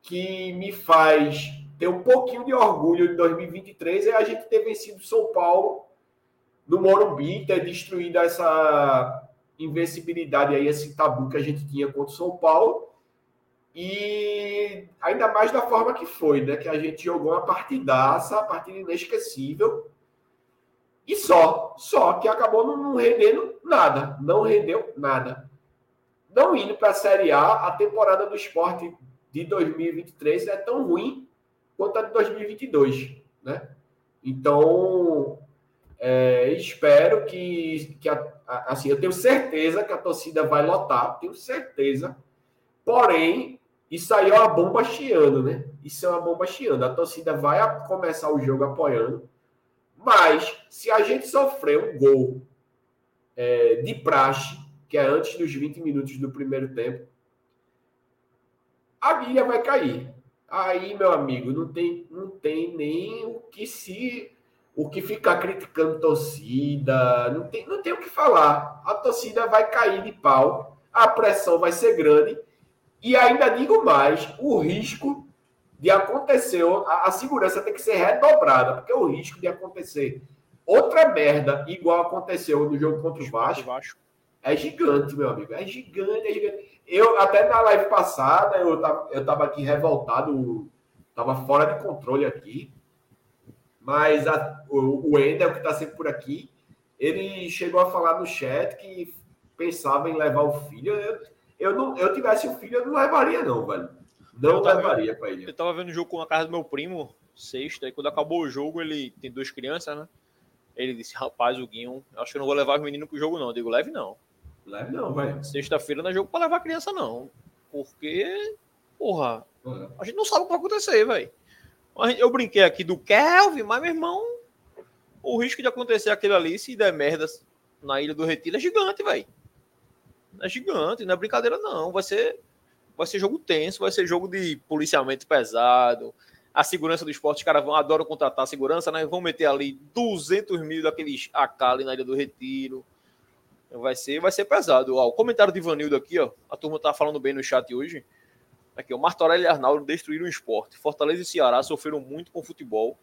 que me faz ter um pouquinho de orgulho em 2023 é a gente ter vencido São Paulo no Morumbi, ter destruído essa invencibilidade aí, esse tabu que a gente tinha contra o São Paulo. E ainda mais da forma que foi, né? Que a gente jogou uma partidaça, a partida inesquecível. E só, só que acabou não rendendo nada, não rendeu nada. Não indo para a Série A, a temporada do esporte de 2023 é tão ruim quanto a de 2022, né? Então, é, espero que, que a, a, assim, eu tenho certeza que a torcida vai lotar, tenho certeza. Porém, isso aí é uma bomba chiando, né? Isso é uma bomba chiando. A torcida vai começar o jogo apoiando, mas se a gente sofrer um gol é, de praxe, que é antes dos 20 minutos do primeiro tempo, a ilha vai cair. Aí, meu amigo, não tem, não tem nem o que se o que ficar criticando torcida, não tem, não tem o que falar. A torcida vai cair de pau, a pressão vai ser grande. E ainda digo mais, o risco de acontecer, a, a segurança tem que ser redobrada, porque o risco de acontecer outra merda igual aconteceu no jogo contra o Vasco, é gigante, meu amigo. É gigante, é gigante. Eu, até na live passada, eu tava, eu tava aqui revoltado, tava fora de controle aqui. Mas a, o, o Ender, que está sempre por aqui, ele chegou a falar no chat que pensava em levar o filho. Eu, eu não, eu tivesse o filho, eu não levaria, não, velho. Não levaria para ele. Eu tava vendo o jogo com a casa do meu primo, sexta, e quando acabou o jogo, ele tem duas crianças, né? Ele disse, rapaz, o Guinho, acho que eu não vou levar os meninos pro jogo, não. Eu digo, leve não. Leve não, vai. Sexta-feira não é jogo para levar criança, não. Porque, porra, a gente não sabe o que vai acontecer, velho. Eu brinquei aqui do Kelvin, mas, meu irmão, o risco de acontecer aquilo ali, se der merda na Ilha do Retiro, é gigante, velho. É gigante, não é brincadeira, não. Vai ser, vai ser jogo tenso, vai ser jogo de policiamento pesado. A segurança do esporte, os caras vão, adoram contratar segurança, né? Vão meter ali 200 mil daqueles AK ali na Ilha do Retiro. Vai ser, vai ser pesado. Ó, o comentário de Ivanildo aqui, ó. A turma tá falando bem no chat hoje. Aqui, o Martorelli e Arnaldo destruíram o esporte. Fortaleza e Ceará sofreram muito com o futebol,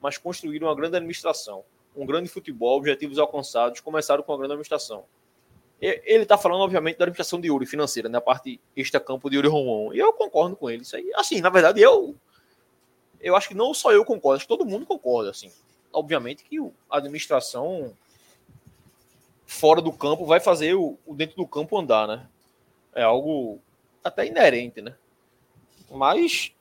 mas construíram uma grande administração. Um grande futebol, objetivos alcançados, começaram com a grande administração. Ele está falando, obviamente, da administração de Yuri financeira, na né? parte extra-campo de Yuri Romão. E eu concordo com ele. Isso aí, assim, na verdade, eu. Eu acho que não só eu concordo, acho que todo mundo concorda, assim. Obviamente que a administração fora do campo vai fazer o, o dentro do campo andar, né? É algo até inerente, né? Mas,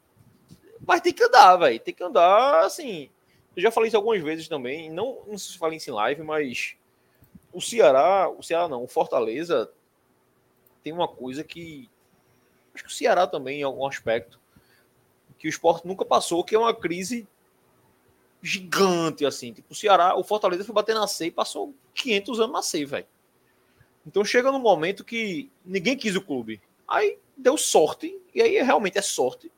mas tem que andar, velho. Tem que andar, assim. Eu já falei isso algumas vezes também. Não, não se falei isso em live, mas o Ceará, o Ceará não, o Fortaleza tem uma coisa que. Acho que o Ceará também, em algum aspecto, que o esporte nunca passou, que é uma crise gigante, assim. Tipo, o Ceará, o Fortaleza foi bater na C e passou 500 anos na C, velho. Então chega num momento que ninguém quis o clube. Aí deu sorte, e aí realmente é sorte,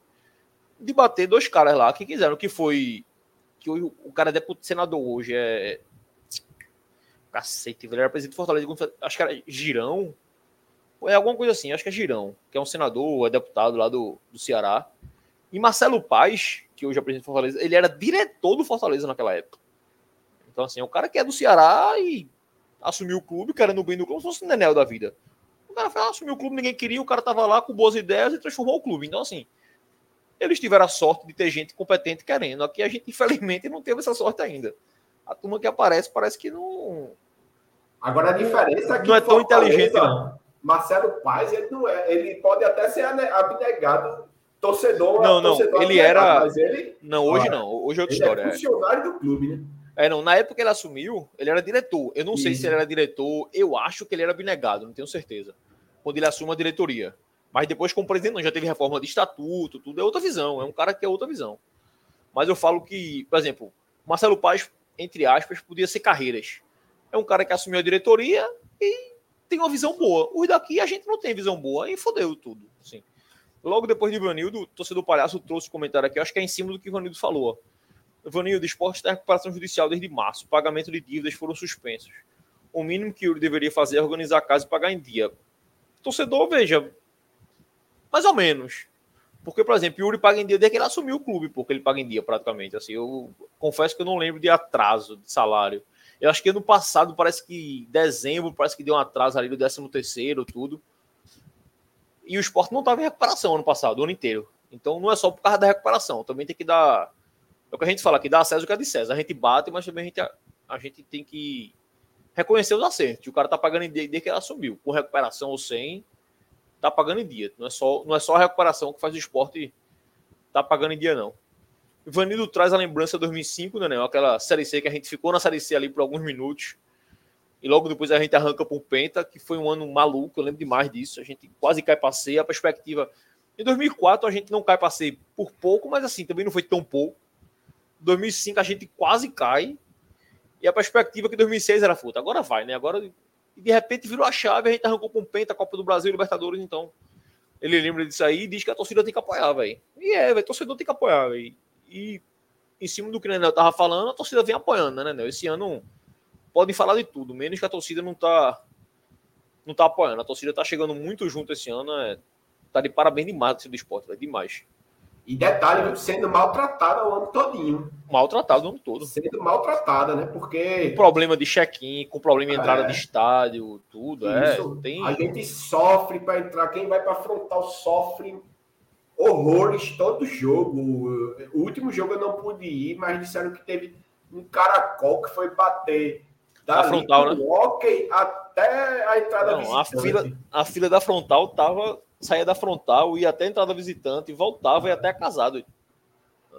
de bater dois caras lá que quiseram, que foi. Que o, o cara é deputado senador hoje é. Cacete, ele era presidente de Fortaleza, acho que era Girão. É alguma coisa assim, acho que é Girão, que é um senador, é deputado lá do, do Ceará. E Marcelo Paz, que hoje é presidente de Fortaleza, ele era diretor do Fortaleza naquela época. Então, assim, é um cara que é do Ceará e assumiu o clube, querendo bem do clube, se fosse o Nenel da vida. O cara foi, assumiu o clube, ninguém queria, o cara tava lá com boas ideias e transformou o clube. Então, assim, eles tiveram a sorte de ter gente competente querendo. Aqui a gente, infelizmente, não teve essa sorte ainda. A turma que aparece parece que não. Agora a diferença é que não é tão inteligente, não. Marcelo Paz, ele não é. Ele pode até ser abnegado torcedor. Não, não. Torcedor ele era. Ele... Não, hoje não. Hoje é outra ele história. É, é funcionário do clube, né? É, não, na época que ele assumiu, ele era diretor. Eu não sei se ele era diretor, eu acho que ele era abnegado, não tenho certeza. Quando ele assume a diretoria. Mas depois, como presidente, não, já teve reforma de estatuto, tudo é outra visão. É um cara que é outra visão. Mas eu falo que, por exemplo, Marcelo Paz, entre aspas, podia ser carreiras. É um cara que assumiu a diretoria e tem uma visão boa. Os daqui a gente não tem visão boa e fodeu tudo. Assim. Logo depois de Ivanildo, o torcedor palhaço trouxe um comentário aqui, acho que é em cima do que o Ivanildo falou. Vanildo, esporte está em recuperação judicial desde março. O pagamento de dívidas foram suspensos. O mínimo que o Yuri deveria fazer é organizar a casa e pagar em dia. Torcedor, veja, mais ou menos. Porque, por exemplo, o Yuri paga em dia desde que ele assumiu o clube, porque ele paga em dia praticamente. Assim, eu confesso que eu não lembro de atraso de salário. Eu acho que ano passado, parece que dezembro, parece que deu um atraso ali do 13 terceiro, tudo. E o esporte não estava em recuperação ano passado, o ano inteiro. Então não é só por causa da recuperação, também tem que dar é o que a gente fala aqui, dá a César o que é de César. A gente bate, mas também a gente, a, gente tem que reconhecer os acertos. O cara tá pagando em dia desde que ele assumiu. Com recuperação ou sem, tá pagando em dia. Não é só, não é só a recuperação que faz o esporte tá pagando em dia, não. Ivanildo traz a lembrança de 2005, né, né? Aquela Série C que a gente ficou na Série C ali por alguns minutos. E logo depois a gente arranca para o Penta, que foi um ano maluco, eu lembro demais disso. A gente quase cai C. A perspectiva. Em 2004 a gente não cai C por pouco, mas assim, também não foi tão pouco. 2005 a gente quase cai. E a perspectiva que 2006 era fruta. Agora vai, né? Agora, de repente, virou a chave. A gente arrancou com o Penta, Copa do Brasil, Libertadores. Então, ele lembra disso aí e diz que a torcida tem que apoiar, velho. E é, velho. Torcedor tem que apoiar, velho. E em cima do que o Nenel tava falando, a torcida vem apoiando, né, Nenel? Esse ano podem falar de tudo, menos que a torcida não tá não tá apoiando. A torcida tá chegando muito junto esse ano, é, tá de parabéns demais do esporte, é demais. E detalhe, sendo maltratada o ano todinho. Maltratada o ano todo. Sendo maltratada, né? Porque. Com problema de check-in, com problema de entrada é. de estádio, tudo. É, Isso. É, tem... A gente sofre para entrar. Quem vai para frontal sofre horrores todo jogo. O último jogo eu não pude ir, mas disseram que teve um caracol que foi bater da frontal, né? Ok, até a entrada não, a fila, a fila da frontal tava saía da frontal, ia até a entrada visitante, voltava e até casado.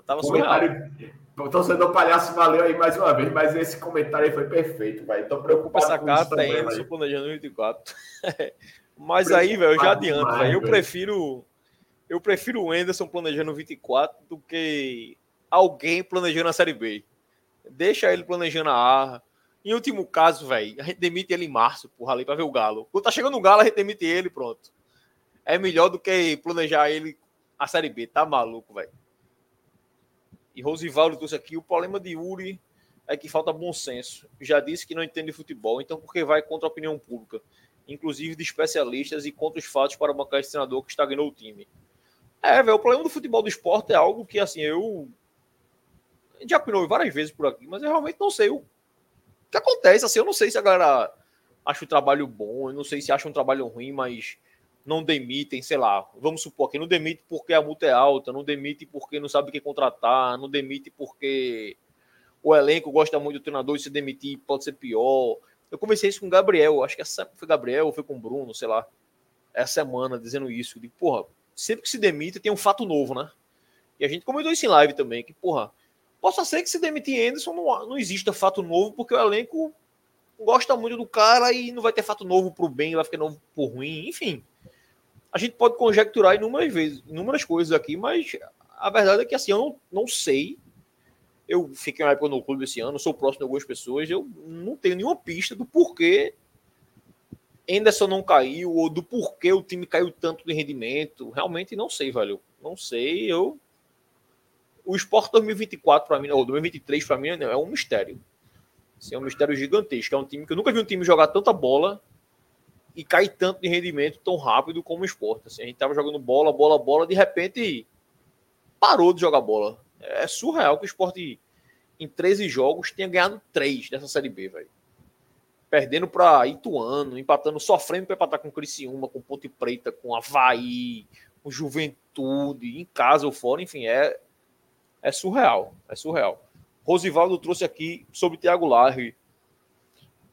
tava comentário, O torcedor palhaço valeu aí mais uma vez, mas esse comentário aí foi perfeito, vai. Tô preocupado Essa com carta isso também, planejando 24. mas aí, velho, eu já adianto, velho. Eu prefiro eu prefiro o Anderson planejando 24 do que alguém planejando a Série B. Deixa ele planejando a A. Em último caso, velho, a gente demite ele em março, porra, ali pra ver o Galo. Quando tá chegando o Galo, a gente demite ele pronto é melhor do que planejar ele a Série B. Tá maluco, velho. E Rosivaldo trouxe aqui. O problema de Uri é que falta bom senso. Já disse que não entende futebol, então por que vai contra a opinião pública, inclusive de especialistas e contra os fatos para bancar esse treinador que estagnou o time? É, velho, o problema do futebol do esporte é algo que, assim, eu já opinou várias vezes por aqui, mas eu realmente não sei o que acontece. Assim, eu não sei se a galera acha o trabalho bom, eu não sei se acha um trabalho ruim, mas não demitem, sei lá, vamos supor que não demite porque a multa é alta, não demite porque não sabe o que contratar, não demite porque o elenco gosta muito do treinador e se demitir pode ser pior. Eu comecei isso com o Gabriel, acho que essa foi Gabriel ou foi com o Bruno, sei lá, essa semana dizendo isso. De, porra, sempre que se demite tem um fato novo, né? E a gente comentou isso em live também, que, porra, possa ser que se demitir Anderson não, não exista fato novo, porque o elenco gosta muito do cara e não vai ter fato novo pro bem, vai ficar novo pro ruim, enfim a gente pode conjecturar inúmeras vezes, inúmeras coisas aqui, mas a verdade é que assim, eu não, não sei. Eu fiquei uma época no clube esse ano, sou próximo de algumas pessoas, eu não tenho nenhuma pista do porquê Anderson não caiu, ou do porquê o time caiu tanto de rendimento. Realmente não sei, velho. Não sei. Eu. O Sport 2024 para mim, ou 2023 para mim, é um mistério. Assim, é um mistério gigantesco. É um time que eu nunca vi um time jogar tanta bola e cai tanto de rendimento tão rápido como o esporte. Assim, a gente tava jogando bola, bola, bola, de repente parou de jogar bola. É surreal que o esporte, em 13 jogos, tenha ganhado 3 dessa Série B, velho. Perdendo para Ituano, empatando, sofrendo para empatar com Criciúma, com Ponte Preta, com Havaí, com Juventude, em casa ou fora, enfim, é, é surreal. É surreal. Rosivaldo trouxe aqui sobre Thiago Larry.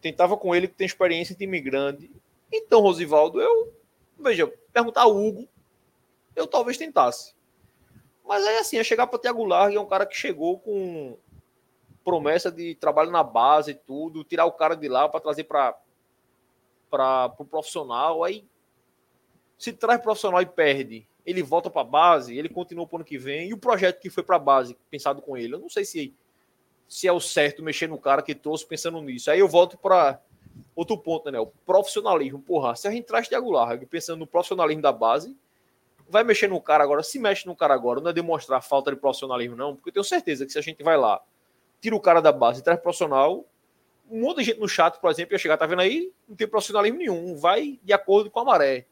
Tentava com ele que tem experiência em time grande então, Rosivaldo, eu. Veja, perguntar ao Hugo, eu talvez tentasse. Mas aí, assim, é chegar para Thiago Largue, é um cara que chegou com promessa de trabalho na base e tudo, tirar o cara de lá para trazer para o pro profissional. Aí, se traz profissional e perde, ele volta para a base, ele continua para o ano que vem. E o projeto que foi para a base, pensado com ele, eu não sei se, se é o certo mexer no cara que trouxe pensando nisso. Aí eu volto para Outro ponto, né? O profissionalismo. Porra, se a gente traz Thiago Largue pensando no profissionalismo da base, vai mexer no cara agora. Se mexe no cara agora, não é demonstrar falta de profissionalismo, não, porque eu tenho certeza que se a gente vai lá, tira o cara da base traz profissional, um monte de gente no chat, por exemplo, ia chegar, tá vendo aí? Não tem profissionalismo nenhum, vai de acordo com a maré.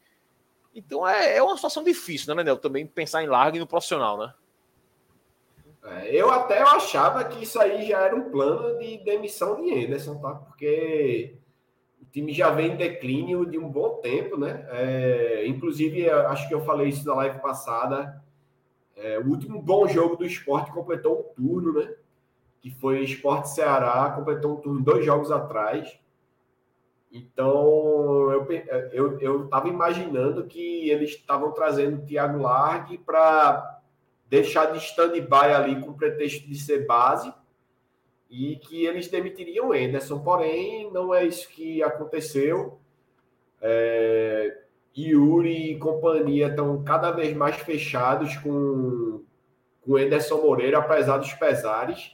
Então é, é uma situação difícil, né, Nenel? Também pensar em Largue no profissional, né? É, eu até achava que isso aí já era um plano de demissão de Anderson, tá? Porque o time já vem em declínio de um bom tempo, né? É, inclusive, acho que eu falei isso na live passada. É, o último bom jogo do esporte completou um turno, né? Que foi Esporte Ceará, completou um turno dois jogos atrás. Então, eu eu, eu tava imaginando que eles estavam trazendo o Thiago Largue para deixar de stand-by ali com o pretexto de ser base e que eles demitiriam o Anderson, porém não é isso que aconteceu. É, Yuri e companhia estão cada vez mais fechados com, o Anderson Moreira, apesar dos pesares.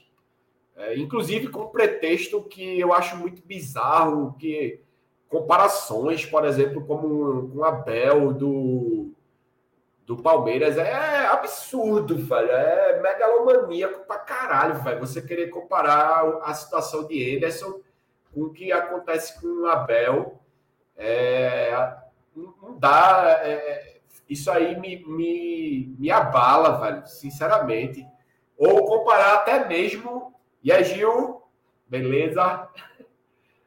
É, inclusive com pretexto que eu acho muito bizarro, que comparações, por exemplo, como com Abel do do Palmeiras é absurdo, velho. É megalomaníaco pra caralho, velho. Você querer comparar a situação de Ederson com o que acontece com o Abel. É, não dá. É, isso aí me, me, me abala, velho, sinceramente. Ou comparar até mesmo. E a Gil, beleza?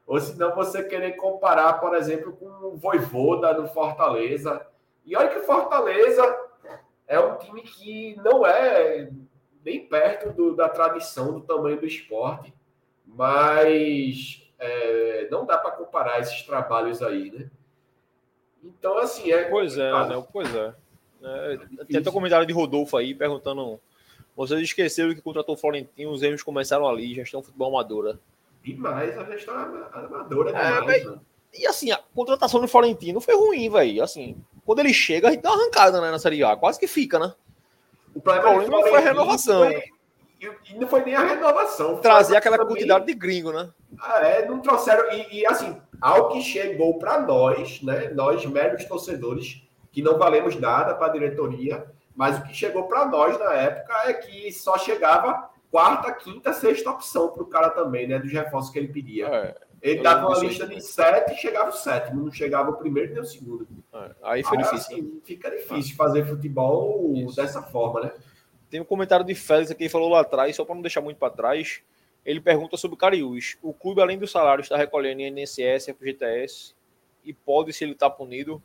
Ou se não, você querer comparar, por exemplo, com o Voivoda no Fortaleza. E olha que Fortaleza é um time que não é nem perto do, da tradição, do tamanho do esporte. Mas é, não dá para comparar esses trabalhos aí, né? Então, assim, é. Pois é, né? Pois é. é tem até um comentário de Rodolfo aí perguntando: vocês esqueceram que contratou o Florentino, os erros começaram ali, gestão futebol amadora. Demais, a gestão amadora. É, e assim, a contratação do Florentino foi ruim, velho. Assim, quando ele chega, a gente dá uma arrancada né, na Série A, quase que fica, né? O problema, o problema foi a renovação. Foi e não foi nem a renovação. Trazer aquela também, quantidade de gringo, né? Ah, é, não trouxeram. E, e assim, ao que chegou para nós, né? Nós, meros torcedores, que não valemos nada para a diretoria, mas o que chegou para nós na época é que só chegava quarta, quinta, sexta opção para o cara também, né? Dos reforços que ele pedia. É, ele dava uma lista de sete e chegava o sétimo, não chegava o primeiro nem o segundo. É, aí foi aí, difícil. Assim, fica difícil fazer futebol Isso. dessa forma, né? Tem um comentário de Félix aqui que falou lá atrás, só para não deixar muito para trás. Ele pergunta sobre o Cariús. O clube, além do salário, está recolhendo INSS, FGTS e pode, se ele está punido.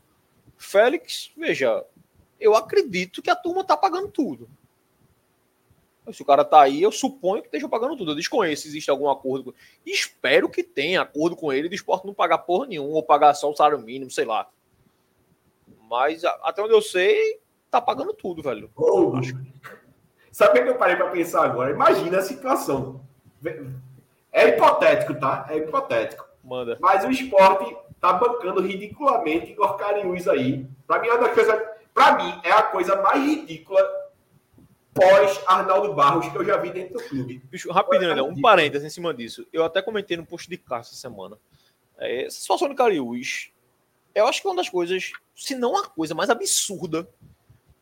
Félix, veja, eu acredito que a turma está pagando tudo. Se o cara tá aí, eu suponho que esteja pagando tudo. Eu desconheço se existe algum acordo. Espero que tenha acordo com ele de esporte não pagar porra nenhuma, ou pagar só o salário mínimo, sei lá. Mas até onde eu sei, tá pagando tudo, velho. Oh. Acho... Sabe o que eu parei para pensar agora? Imagina a situação. É hipotético, tá? É hipotético. Manda. Mas o esporte tá bancando ridiculamente Igor Cariús aí. Para mim, é uma coisa. Para mim, é a coisa mais ridícula pós Arnaldo Barros que eu já vi dentro do clube. Bicho, rapidinho, um parênteses em cima disso. Eu até comentei no post de casa essa semana. É, essa situação do Cariús, eu acho que é uma das coisas, se não a coisa mais absurda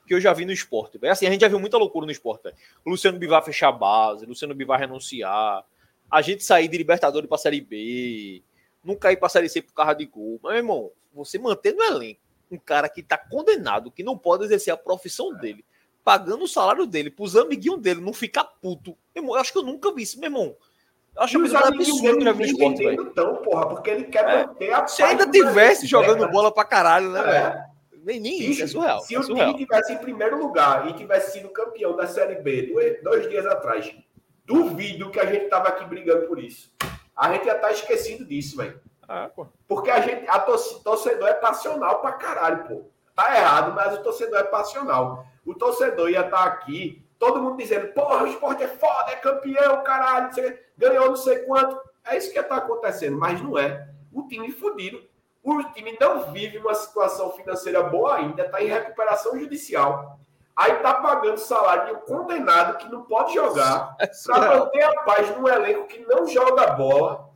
que eu já vi no esporte. É assim, a gente já viu muita loucura no esporte. Véio. Luciano Bivar fechar a base, Luciano Bivar renunciar, a gente sair de Libertadores para Série B, não cair para Série C por causa de gol. Mas, meu irmão, você manter no elenco um cara que está condenado, que não pode exercer a profissão dele, pagando o salário dele pros amiguinhos dele, não ficar puto. Irmão, eu acho que eu nunca vi isso, meu irmão. Eu acho que absurdo já vi esporte, velho. Então, porra, porque ele quer é. manter a Se ainda tivesse jogando bola pra caralho, né, é. velho? Nem, nem Bicho, isso, é surreal. Se é o time tivesse em primeiro lugar e tivesse sido campeão da Série B dois, dois dias atrás, duvido que a gente tava aqui brigando por isso. A gente já tá esquecido disso, velho. Ah, Porque a gente, a torcedor é passional pra caralho, pô. Tá errado, mas o torcedor é passional. O torcedor ia estar tá aqui, todo mundo dizendo, porra, o esporte é foda, é campeão, caralho, ganhou não sei quanto. É isso que está acontecendo, mas não é. O time fudido o time não vive uma situação financeira boa ainda, está em recuperação judicial. Aí está pagando salário de um condenado que não pode jogar é para manter a paz num elenco que não joga bola.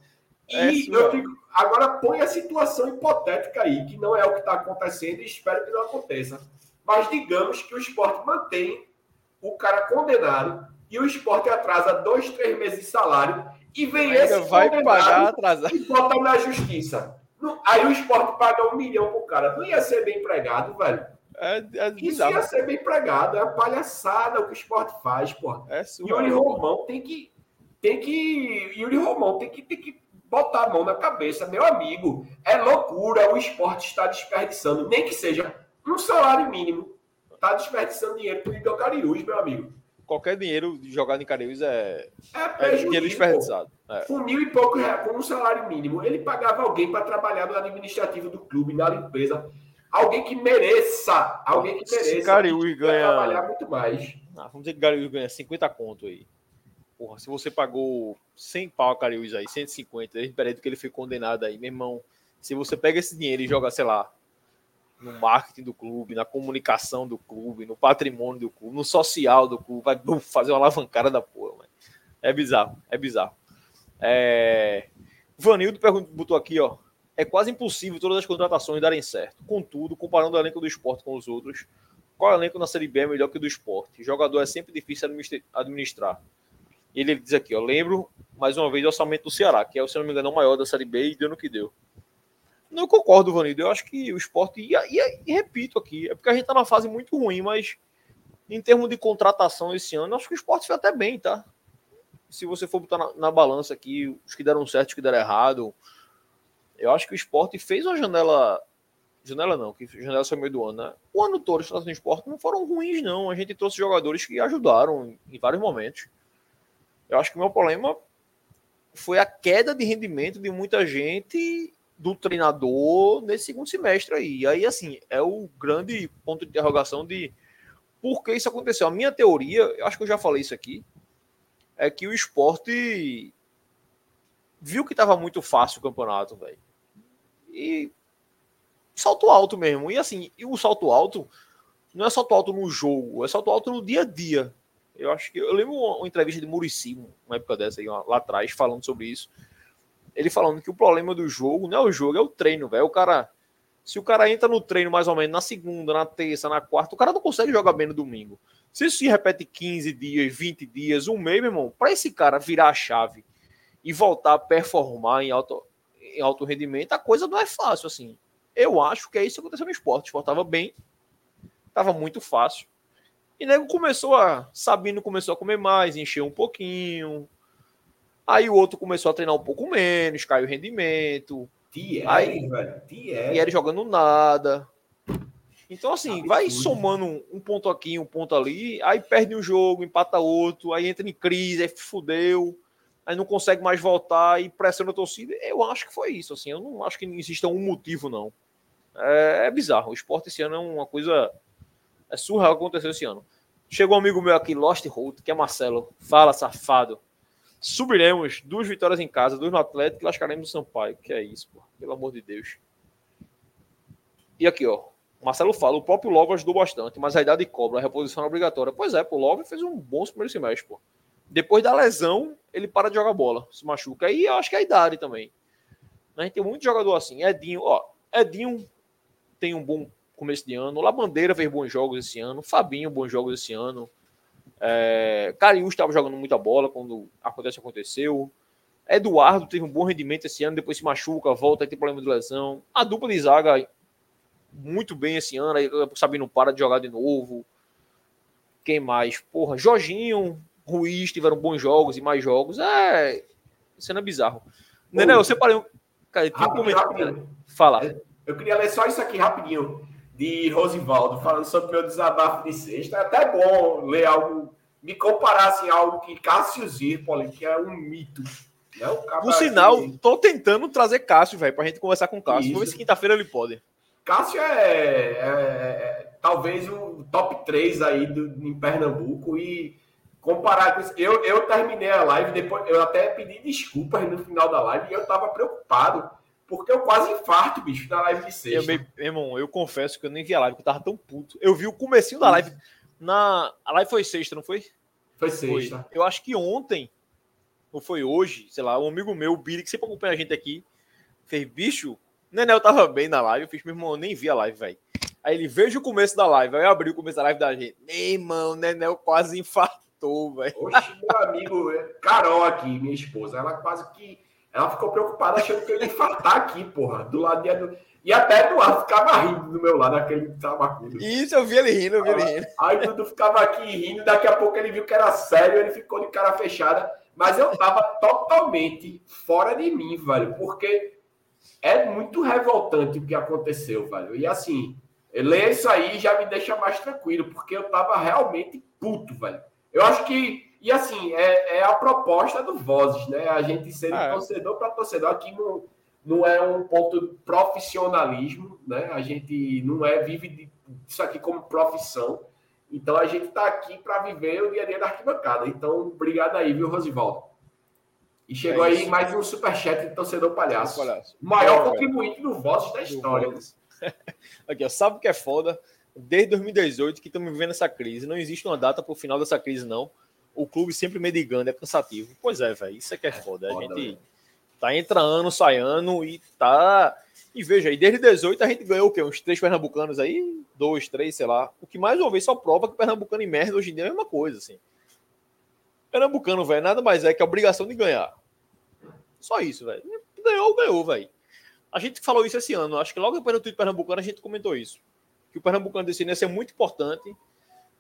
É e eu agora põe a situação hipotética aí, que não é o que está acontecendo e espero que não aconteça. Mas digamos que o esporte mantém o cara condenado e o esporte atrasa dois, três meses de salário e vem Ainda esse vai pagar atrasado. e bota na justiça. Aí o esporte paga um milhão pro cara. Não ia ser bem empregado, velho. É, é Isso ia ser bem empregado. É a palhaçada o que o esporte faz, porra. É Yuri Romão tem que. Tem que. Yuri Romão tem que, tem que botar a mão na cabeça, meu amigo. É loucura. O esporte está desperdiçando, nem que seja um salário mínimo. Está desperdiçando dinheiro pro Igor Cariús, meu amigo qualquer dinheiro jogado em Cariús é, é, é dinheiro desperdiçado. É. Com mil e pouco reais, com um salário mínimo, ele pagava alguém para trabalhar no administrativo do clube, na limpeza. Alguém que mereça, alguém que mereça. Se Cariús ganha. trabalhar muito mais. Ah, vamos dizer que Cariús ganha 50 conto aí. Porra, se você pagou 100 pau a Cariús aí, 150, desde o período que ele foi condenado aí, meu irmão, se você pega esse dinheiro e joga, sei lá, no marketing do clube, na comunicação do clube, no patrimônio do clube, no social do clube, vai fazer uma alavancada da porra, mano. É bizarro, é bizarro. É... Vanildo botou aqui, ó. É quase impossível todas as contratações darem certo. Contudo, comparando o elenco do esporte com os outros, qual elenco na Série B é melhor que o do esporte? Jogador é sempre difícil administrar. Ele, diz aqui, ó, lembro mais uma vez o orçamento do Ceará, que é, se não me engano, o maior da Série B e deu no que deu. Não concordo, Vanido. Eu acho que o esporte, e, e, e repito aqui, é porque a gente tá numa fase muito ruim, mas em termos de contratação esse ano, acho que o esporte foi até bem, tá? Se você for botar na, na balança aqui, os que deram certo, os que deram errado, eu acho que o esporte fez uma janela. Janela não, que janela foi meio do ano, né? O ano todo os no esporte não foram ruins, não. A gente trouxe jogadores que ajudaram em vários momentos. Eu acho que o meu problema foi a queda de rendimento de muita gente do treinador nesse segundo semestre aí. Aí, assim, é o grande ponto de interrogação de por que isso aconteceu. A minha teoria, eu acho que eu já falei isso aqui, é que o esporte viu que estava muito fácil o campeonato, velho. E salto alto mesmo. E assim, e o salto alto não é salto alto no jogo, é salto alto no dia a dia. Eu acho que eu lembro uma, entrevista de Murici, uma época dessa aí, lá atrás, falando sobre isso. Ele falando que o problema do jogo não é o jogo, é o treino, velho. O cara se o cara entra no treino mais ou menos na segunda, na terça, na quarta, o cara não consegue jogar bem no domingo. Se isso se repete 15 dias, 20 dias, um mês, meu irmão, para esse cara virar a chave e voltar a performar em alto, em alto rendimento, a coisa não é fácil, assim. Eu acho que é isso que aconteceu no esporte. O esporte estava bem, estava muito fácil. E nego começou a. Sabino começou a comer mais, encheu um pouquinho. Aí o outro começou a treinar um pouco menos, caiu o rendimento. Thierry, aí, velho. Thierry. Jogando nada. Então, assim, vai somando um ponto aqui, um ponto ali, aí perde um jogo, empata outro, aí entra em crise, aí fudeu, aí não consegue mais voltar e pressiona a torcida. Eu acho que foi isso, assim, eu não acho que exista um motivo, não. É, é bizarro. O esporte esse ano é uma coisa. É surreal que aconteceu esse ano. Chegou um amigo meu aqui, Lost Road, que é Marcelo. Fala, safado. Subiremos duas vitórias em casa, duas no Atlético e lascaremos no Sampaio. Que é isso, pô. Pelo amor de Deus. E aqui, ó. Marcelo fala, o próprio Love ajudou bastante, mas a idade cobra, a reposição é obrigatória. Pois é, pô, o fez um bom primeiro semestre, pô. Depois da lesão, ele para de jogar bola, se machuca. E eu acho que é a idade também. A gente tem muito jogador assim. Edinho, ó. Edinho tem um bom começo de ano. Labandeira fez bons jogos esse ano. Fabinho, bons jogos esse ano. É, Cariús estava jogando muita bola quando acontece aconteceu. Eduardo teve um bom rendimento esse ano, depois se machuca, volta e tem problema de lesão. A dupla de zaga muito bem esse ano, aí Sabino para de jogar de novo. Quem mais? Porra, Jorginho, Ruiz tiveram bons jogos e mais jogos. É, cena bizarro. Nenê, eu separei um. Cara, tem um comentário. Fala. Eu queria ler só isso aqui rapidinho de Rosivaldo, falando sobre meu desabafo de sexta. É até bom ler algo, me comparar assim, algo que Cássio Zirpoli, que é um mito. Né? Por sinal, que... tô tentando trazer Cássio, velho, pra gente conversar com o Cássio. Vamos ver se quinta-feira ele pode. Cássio é, é, é, talvez o top 3 aí do, em Pernambuco e comparar com isso. Eu, eu terminei a live, depois eu até pedi desculpas no final da live e eu tava preocupado porque eu quase infarto, bicho, na live de sexta. Eu, meu irmão, eu confesso que eu nem vi a live, porque eu tava tão puto. Eu vi o comecinho da live. Na... A live foi sexta, não foi? Foi sexta. Foi. Eu acho que ontem, ou foi hoje, sei lá, um amigo meu, o Billy, que sempre acompanha a gente aqui, fez, bicho, Nenel tava bem na live, eu fiz, meu irmão, eu nem vi a live, velho. Aí ele veja o começo da live, aí eu abri o começo da live da gente. Meu irmão, Nenel quase infartou, velho. Oxe, meu amigo, Carol aqui, minha esposa, ela quase que ela ficou preocupada, achando que eu ia infartar aqui, porra. Do lado de. E até Eduardo ficava rindo do meu lado, aquele tabacudo. Isso, eu vi ele rindo, eu vi ele rindo. Aí tudo ficava aqui rindo, daqui a pouco ele viu que era sério, ele ficou de cara fechada. Mas eu tava totalmente fora de mim, velho, porque é muito revoltante o que aconteceu, velho. E assim, ler isso aí já me deixa mais tranquilo, porque eu tava realmente puto, velho. Eu acho que e assim, é, é a proposta do Vozes, né? A gente ser ah, torcedor para torcedor. Aqui não, não é um ponto de profissionalismo, né? A gente não é vive disso aqui como profissão. Então a gente está aqui para viver o dia a dia da arquibancada. Então, obrigado aí, viu, Rosivaldo? E chegou é aí mais um superchat de torcedor palhaço. palhaço. Maior é, contribuinte do Vozes da história. aqui, ó, sabe o que é foda? Desde 2018 que estamos vivendo essa crise. Não existe uma data para o final dessa crise, não o clube sempre medigando, é cansativo. Pois é, velho, isso é que é, é foda. A gente tá entra ano, sai ano e tá. E veja aí, desde 18 a gente ganhou o quê? Uns três pernambucanos aí? Dois, três, sei lá. O que mais uma vez só prova que o pernambucano em merda hoje em dia é a mesma coisa, assim. Pernambucano, velho, nada mais é que a obrigação de ganhar. Só isso, velho. Ganhou, ganhou, velho. A gente falou isso esse ano. Acho que logo depois do tweet Pernambucano a gente comentou isso. Que o Pernambucano desse ano ia ser muito importante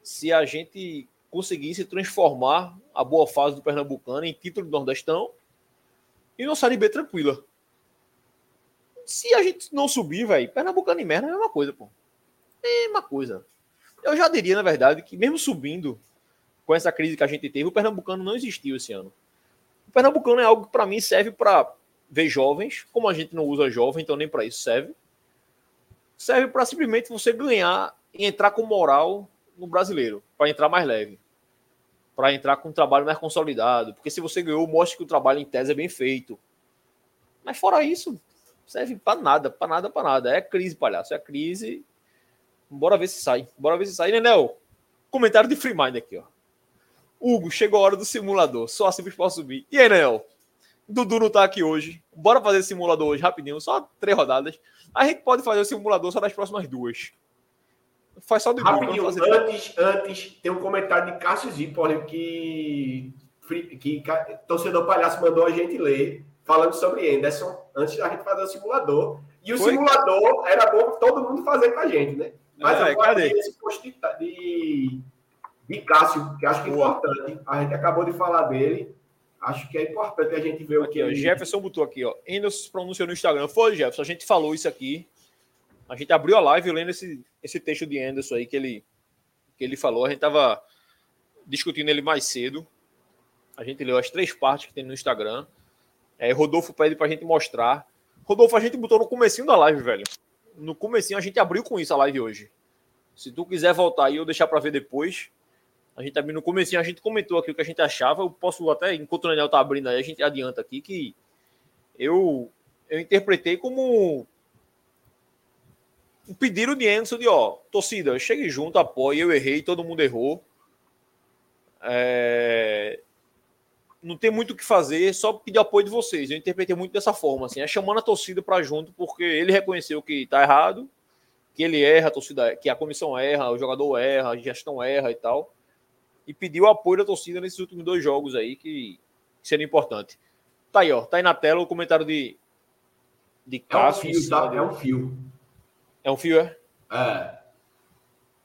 se a gente conseguisse transformar a boa fase do Pernambucano em título do Nordestão e não Série B tranquila. Se a gente não subir, velho, Pernambucano e merda é a mesma coisa, pô. Mesma coisa. Eu já diria, na verdade, que mesmo subindo com essa crise que a gente teve, o Pernambucano não existiu esse ano. O Pernambucano é algo que, para mim, serve para ver jovens. Como a gente não usa jovem, então nem para isso serve. Serve para simplesmente você ganhar e entrar com moral no brasileiro, para entrar mais leve. Para entrar com um trabalho mais consolidado. Porque se você ganhou, mostre que o trabalho em tese é bem feito. Mas fora isso, serve para nada, para nada, para nada. É crise, palhaço. É crise. Bora ver se sai. Bora ver se sai, né, Nel? Comentário de Free Mind aqui, ó. Hugo, chegou a hora do simulador. Só assim posso subir. E aí, Nel? Dudu não tá aqui hoje. Bora fazer simulador hoje rapidinho, só três rodadas. A gente pode fazer o simulador só nas próximas duas. Faz só de Rapidinho, antes, antes, tem um comentário de Cássio Zipoli que, que, torcedor palhaço mandou a gente ler falando sobre Anderson antes da gente fazer o simulador. E o Foi? simulador era bom todo mundo fazer com a gente, né? Mas é, agora cadê? esse post de, de, de Cássio, que acho que é importante. A gente acabou de falar dele. Acho que é importante a gente ver aqui, o que. Ó, ele... Jefferson botou aqui, ó. Anderson se pronunciou no Instagram. Foi, Jefferson. A gente falou isso aqui. A gente abriu a live lendo esse, esse texto de Anderson aí que ele, que ele falou. A gente tava discutindo ele mais cedo. A gente leu as três partes que tem no Instagram. É, Rodolfo pede pra gente mostrar. Rodolfo, a gente botou no comecinho da live, velho. No comecinho a gente abriu com isso a live hoje. Se tu quiser voltar aí ou deixar para ver depois, a gente abriu no comecinho, a gente comentou aqui o que a gente achava. Eu posso até, enquanto o Daniel tá abrindo aí, a gente adianta aqui que eu, eu interpretei como um pedido de Anderson de, ó, torcida, chegue junto, apoie, eu errei, todo mundo errou. É não tem muito o que fazer, só pedir apoio de vocês. Eu interpretei muito dessa forma, assim, é chamando a torcida para junto, porque ele reconheceu que está errado, que ele erra, a torcida, que a comissão erra, o jogador erra, a gestão erra e tal, e pediu apoio da torcida nesses últimos dois jogos aí, que, que seria importante. Tá aí, ó, tá aí na tela o comentário de, de Cássio. É um fio, tá? É um fio. É um fio, é? É.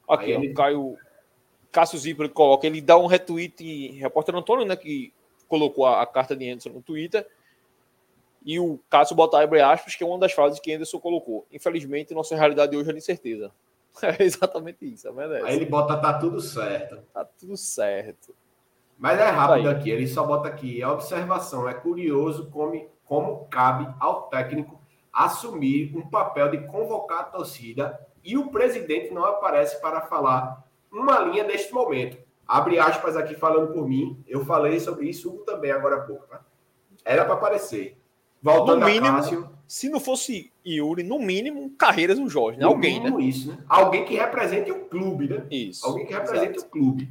Aqui, ó, ele... Caio... Cássio Zipper coloca, ele dá um retweet, repórter Antônio, né, que colocou a, a carta de Anderson no Twitter. E o Cássio botar abre aspas, que é uma das frases que Anderson colocou. Infelizmente, nossa realidade hoje é de incerteza. É exatamente isso, é verdade. Aí ele bota tá tudo certo. Tá tudo certo. Mas é rápido aqui, ele só bota aqui. É observação, é curioso como, como cabe ao técnico assumir um papel de convocar a torcida e o presidente não aparece para falar uma linha neste momento. Abre aspas aqui falando por mim. Eu falei sobre isso também agora há pouco. Tá? Era para aparecer. Voltando no mínimo, Cássio. Se não fosse Yuri, no mínimo, Carreiras um Jorge, né? Alguém, né? isso, né? Alguém que represente o clube, né? Isso. Alguém que represente o clube.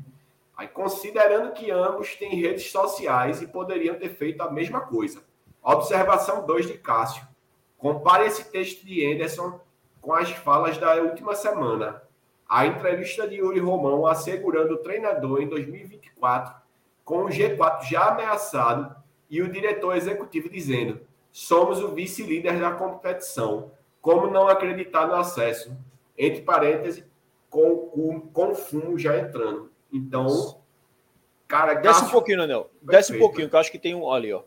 Aí, considerando que ambos têm redes sociais e poderiam ter feito a mesma coisa. Observação 2 de Cássio. Compare esse texto de Anderson com as falas da última semana a entrevista de Yuri Romão assegurando o treinador em 2024 com o G4 já ameaçado e o diretor executivo dizendo: somos o vice-líder da competição. Como não acreditar no acesso? Entre parênteses, com, com, com o fumo já entrando. Então, cara. Desce um pouquinho, Anel. Desce um pouquinho, que eu acho que tem um. Olha aí, ó.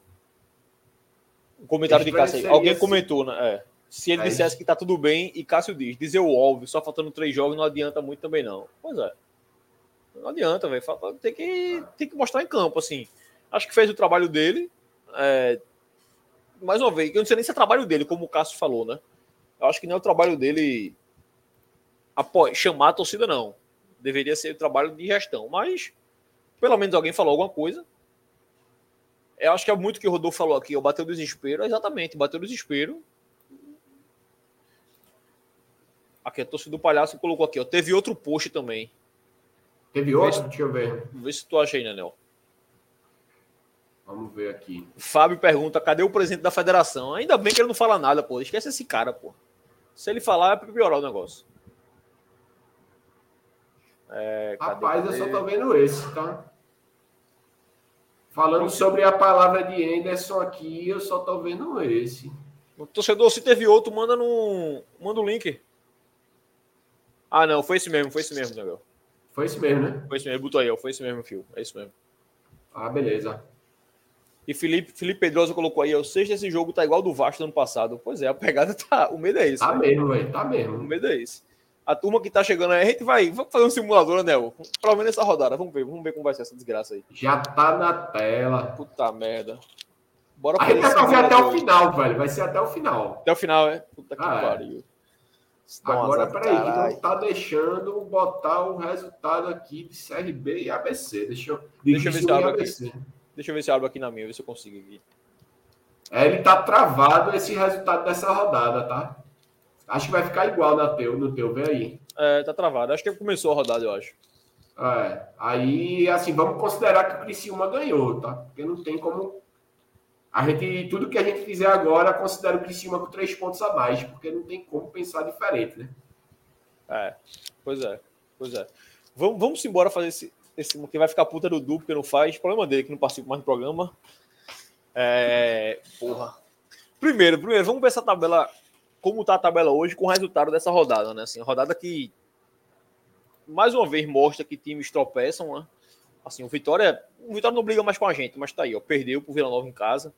Comentário de Cássio aí. Alguém comentou, né? É. Se ele é dissesse que tá tudo bem e Cássio diz, dizer o óbvio, só faltando três jogos não adianta muito também não. Pois é. Não adianta, velho. Tem que, tem que mostrar em campo, assim. Acho que fez o trabalho dele. É... Mais uma vez, eu não sei nem se é trabalho dele, como o Cássio falou, né? Eu acho que não é o trabalho dele apo... chamar a torcida, não. Deveria ser o trabalho de gestão. Mas, pelo menos alguém falou alguma coisa. Eu acho que é muito que o Rodolfo falou aqui. Eu bateu o desespero. Exatamente, bateu o desespero Aqui, a torcida do palhaço colocou aqui, ó. Teve outro post também. Teve outro? Se... Deixa eu ver. Vê se tu acha aí, Nenel. Vamos ver aqui. Fábio pergunta: cadê o presidente da federação? Ainda bem que ele não fala nada, pô. Esquece esse cara, pô. Se ele falar, é pra piorar o negócio. É, Rapaz, eu só tô vendo esse, tá? Falando sobre a palavra de Anderson aqui, eu só tô vendo esse. O torcedor, se teve outro, manda no. Manda o link. Ah, não, foi esse mesmo, foi esse mesmo, Daniel. Foi esse mesmo, né? Foi esse mesmo, botou aí, ó, foi esse mesmo, fio. É isso mesmo. Ah, beleza. E Felipe, Felipe Pedrosa colocou aí, o sexto esse jogo tá igual do Vasco do ano passado. Pois é, a pegada tá. O medo é isso. Tá mesmo, velho. Tá mesmo. O medo é isso. A turma que tá chegando aí, a gente vai. Vamos fazer um simulador, Anel. Pelo menos essa rodada. Vamos ver, vamos ver como vai ser essa desgraça aí. Já tá na tela. Puta merda. Bora a gente vai fazer até o final, velho. Vai ser até o final. Até o final, é? Puta que ah, é. pariu. É. Agora, peraí, que não tá deixando botar o resultado aqui de CRB e ABC. Deixa eu, Deixa eu ver se abre aqui. Deixa eu ver se abre aqui na minha, ver se eu consigo aqui. É, ele tá travado esse resultado dessa rodada, tá? Acho que vai ficar igual na teu, no teu, vem aí. É, tá travado. Acho que começou a rodada, eu acho. É, aí, assim, vamos considerar que o Criciúma ganhou, tá? Porque não tem como. A gente, tudo que a gente fizer agora, considera o Criciúma com três pontos a mais, porque não tem como pensar diferente, né? É, pois é, pois é. Vamos, vamos embora fazer esse, esse. Que vai ficar puta do Du, porque não faz. Problema dele que não participa mais do programa. É. Porra. Primeiro, primeiro, vamos ver essa tabela como está a tabela hoje com o resultado dessa rodada, né? Assim, rodada que mais uma vez mostra que times tropeçam, né? Assim, o Vitória, o Vitória não briga mais com a gente, mas tá aí, ó, perdeu pro Vila Nova em casa.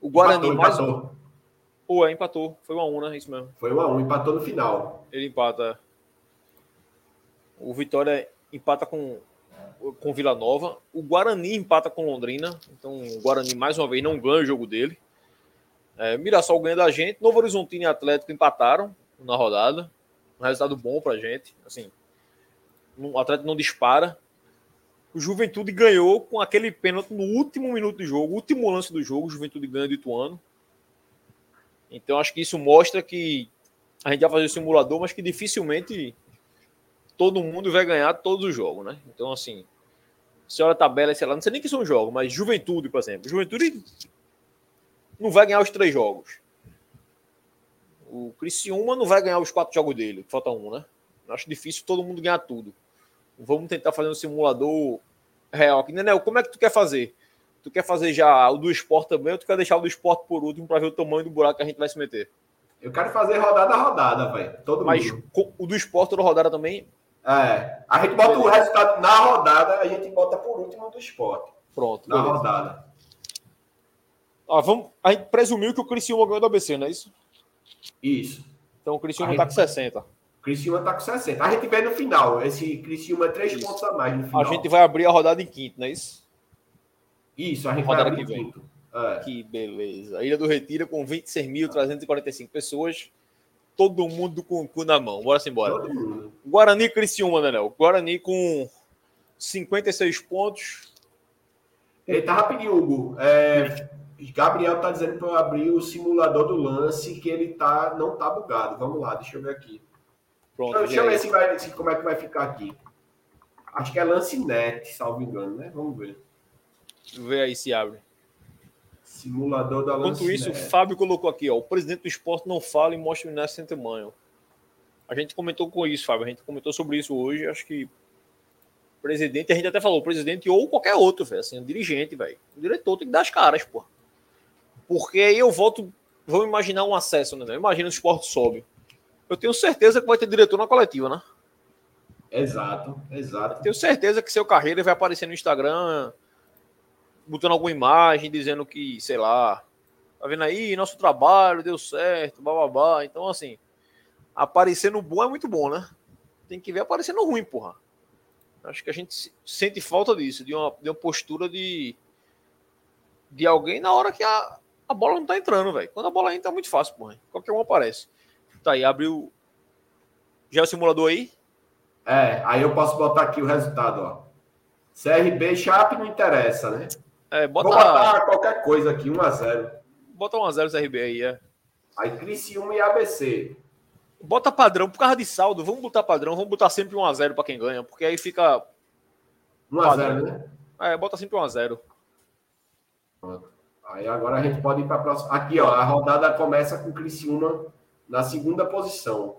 O Guarani empatou, mais empatou. Pô, é, empatou. Foi 1 a 1, né? Isso mesmo. Foi 1 a 1, empatou no final. Ele empata. O Vitória empata com com Vila Nova. O Guarani empata com Londrina. Então, o Guarani mais uma vez não ganha o jogo dele. É, Mirassol ganha da gente. Novo Horizontino e Atlético empataram na rodada. Um resultado bom pra gente. Assim, o Atlético não dispara. O Juventude ganhou com aquele pênalti no último minuto do jogo, último lance do jogo. O Juventude ganha do Ituano. Então acho que isso mostra que a gente vai fazer o simulador, mas que dificilmente todo mundo vai ganhar todos os jogos, né? Então, assim, se olha a tabela, sei lá, não sei nem que são jogos, mas Juventude, por exemplo. Juventude não vai ganhar os três jogos. O Criciúma não vai ganhar os quatro jogos dele, falta um, né? Acho difícil todo mundo ganhar tudo. Vamos tentar fazer um simulador real aqui. Nenel, como é que tu quer fazer? Tu quer fazer já o do esporte também ou tu quer deixar o do esporte por último para ver o tamanho do buraco que a gente vai se meter? Eu quero fazer rodada a rodada, velho. Todo Mas mundo. o do esporte toda rodada também? É. A gente bota Beleza. o resultado na rodada, a gente bota por último do esporte. Pronto. Na beleza. rodada. Ah, vamos, a gente presumiu que o Criciúma ganhou do ABC, não é isso? Isso. Então o Criciúma está com 60. O Criciúma está com 60. A gente vê no final. Esse Criciúma é 3 pontos a mais no final. A gente vai abrir a rodada em quinto, não é isso? Isso, a gente rodada vai abrir em quinto. É. Que beleza. Ilha do Retiro com 26.345 pessoas. Todo mundo com o cu na mão. Bora embora. Guarani e Criciúma, né, Léo? Guarani com 56 pontos. Eita, rapidinho, Hugo. É, Gabriel tá dizendo para eu abrir o simulador do lance que ele tá não tá bugado. Vamos lá, deixa eu ver aqui. Pronto, então, deixa eu ver se vai, se, como é que vai ficar aqui. Acho que é lance net, salvo engano, né? Vamos ver. Vê aí se abre. Simulador da lance Enquanto isso, o Fábio colocou aqui, ó, o presidente do esporte não fala e mostra o Inácio sem tamanho. A gente comentou com isso, Fábio. A gente comentou sobre isso hoje. Acho que presidente, a gente até falou, presidente ou qualquer outro, velho. Assim, um dirigente, velho. O diretor tem que dar as caras, pô. Porque aí eu volto, vamos imaginar um acesso, né? Imagina o esporte sobe. Eu tenho certeza que vai ter diretor na coletiva, né? Exato, exato. tenho certeza que seu carreira vai aparecer no Instagram, botando alguma imagem, dizendo que, sei lá, tá vendo aí, nosso trabalho deu certo, bababá. Então, assim, aparecer no bom é muito bom, né? Tem que ver aparecer no ruim, porra. Acho que a gente sente falta disso, de uma, de uma postura de, de alguém na hora que a, a bola não tá entrando, velho. Quando a bola entra é muito fácil, porra. Qualquer um aparece. Tá aí, abriu. Já é o simulador aí? É, aí eu posso botar aqui o resultado, ó. CRB Chape não interessa, né? É, bota... Vou botar qualquer coisa aqui, 1x0. Bota 1x0 CRB aí, é. Aí Criciúma e ABC. Bota padrão, por causa de saldo, vamos botar padrão, vamos botar sempre 1x0 para quem ganha, porque aí fica. 1x0, né? É, bota sempre 1x0. Aí agora a gente pode ir para a próxima. Aqui, ó, a rodada começa com o Criciúma na segunda posição.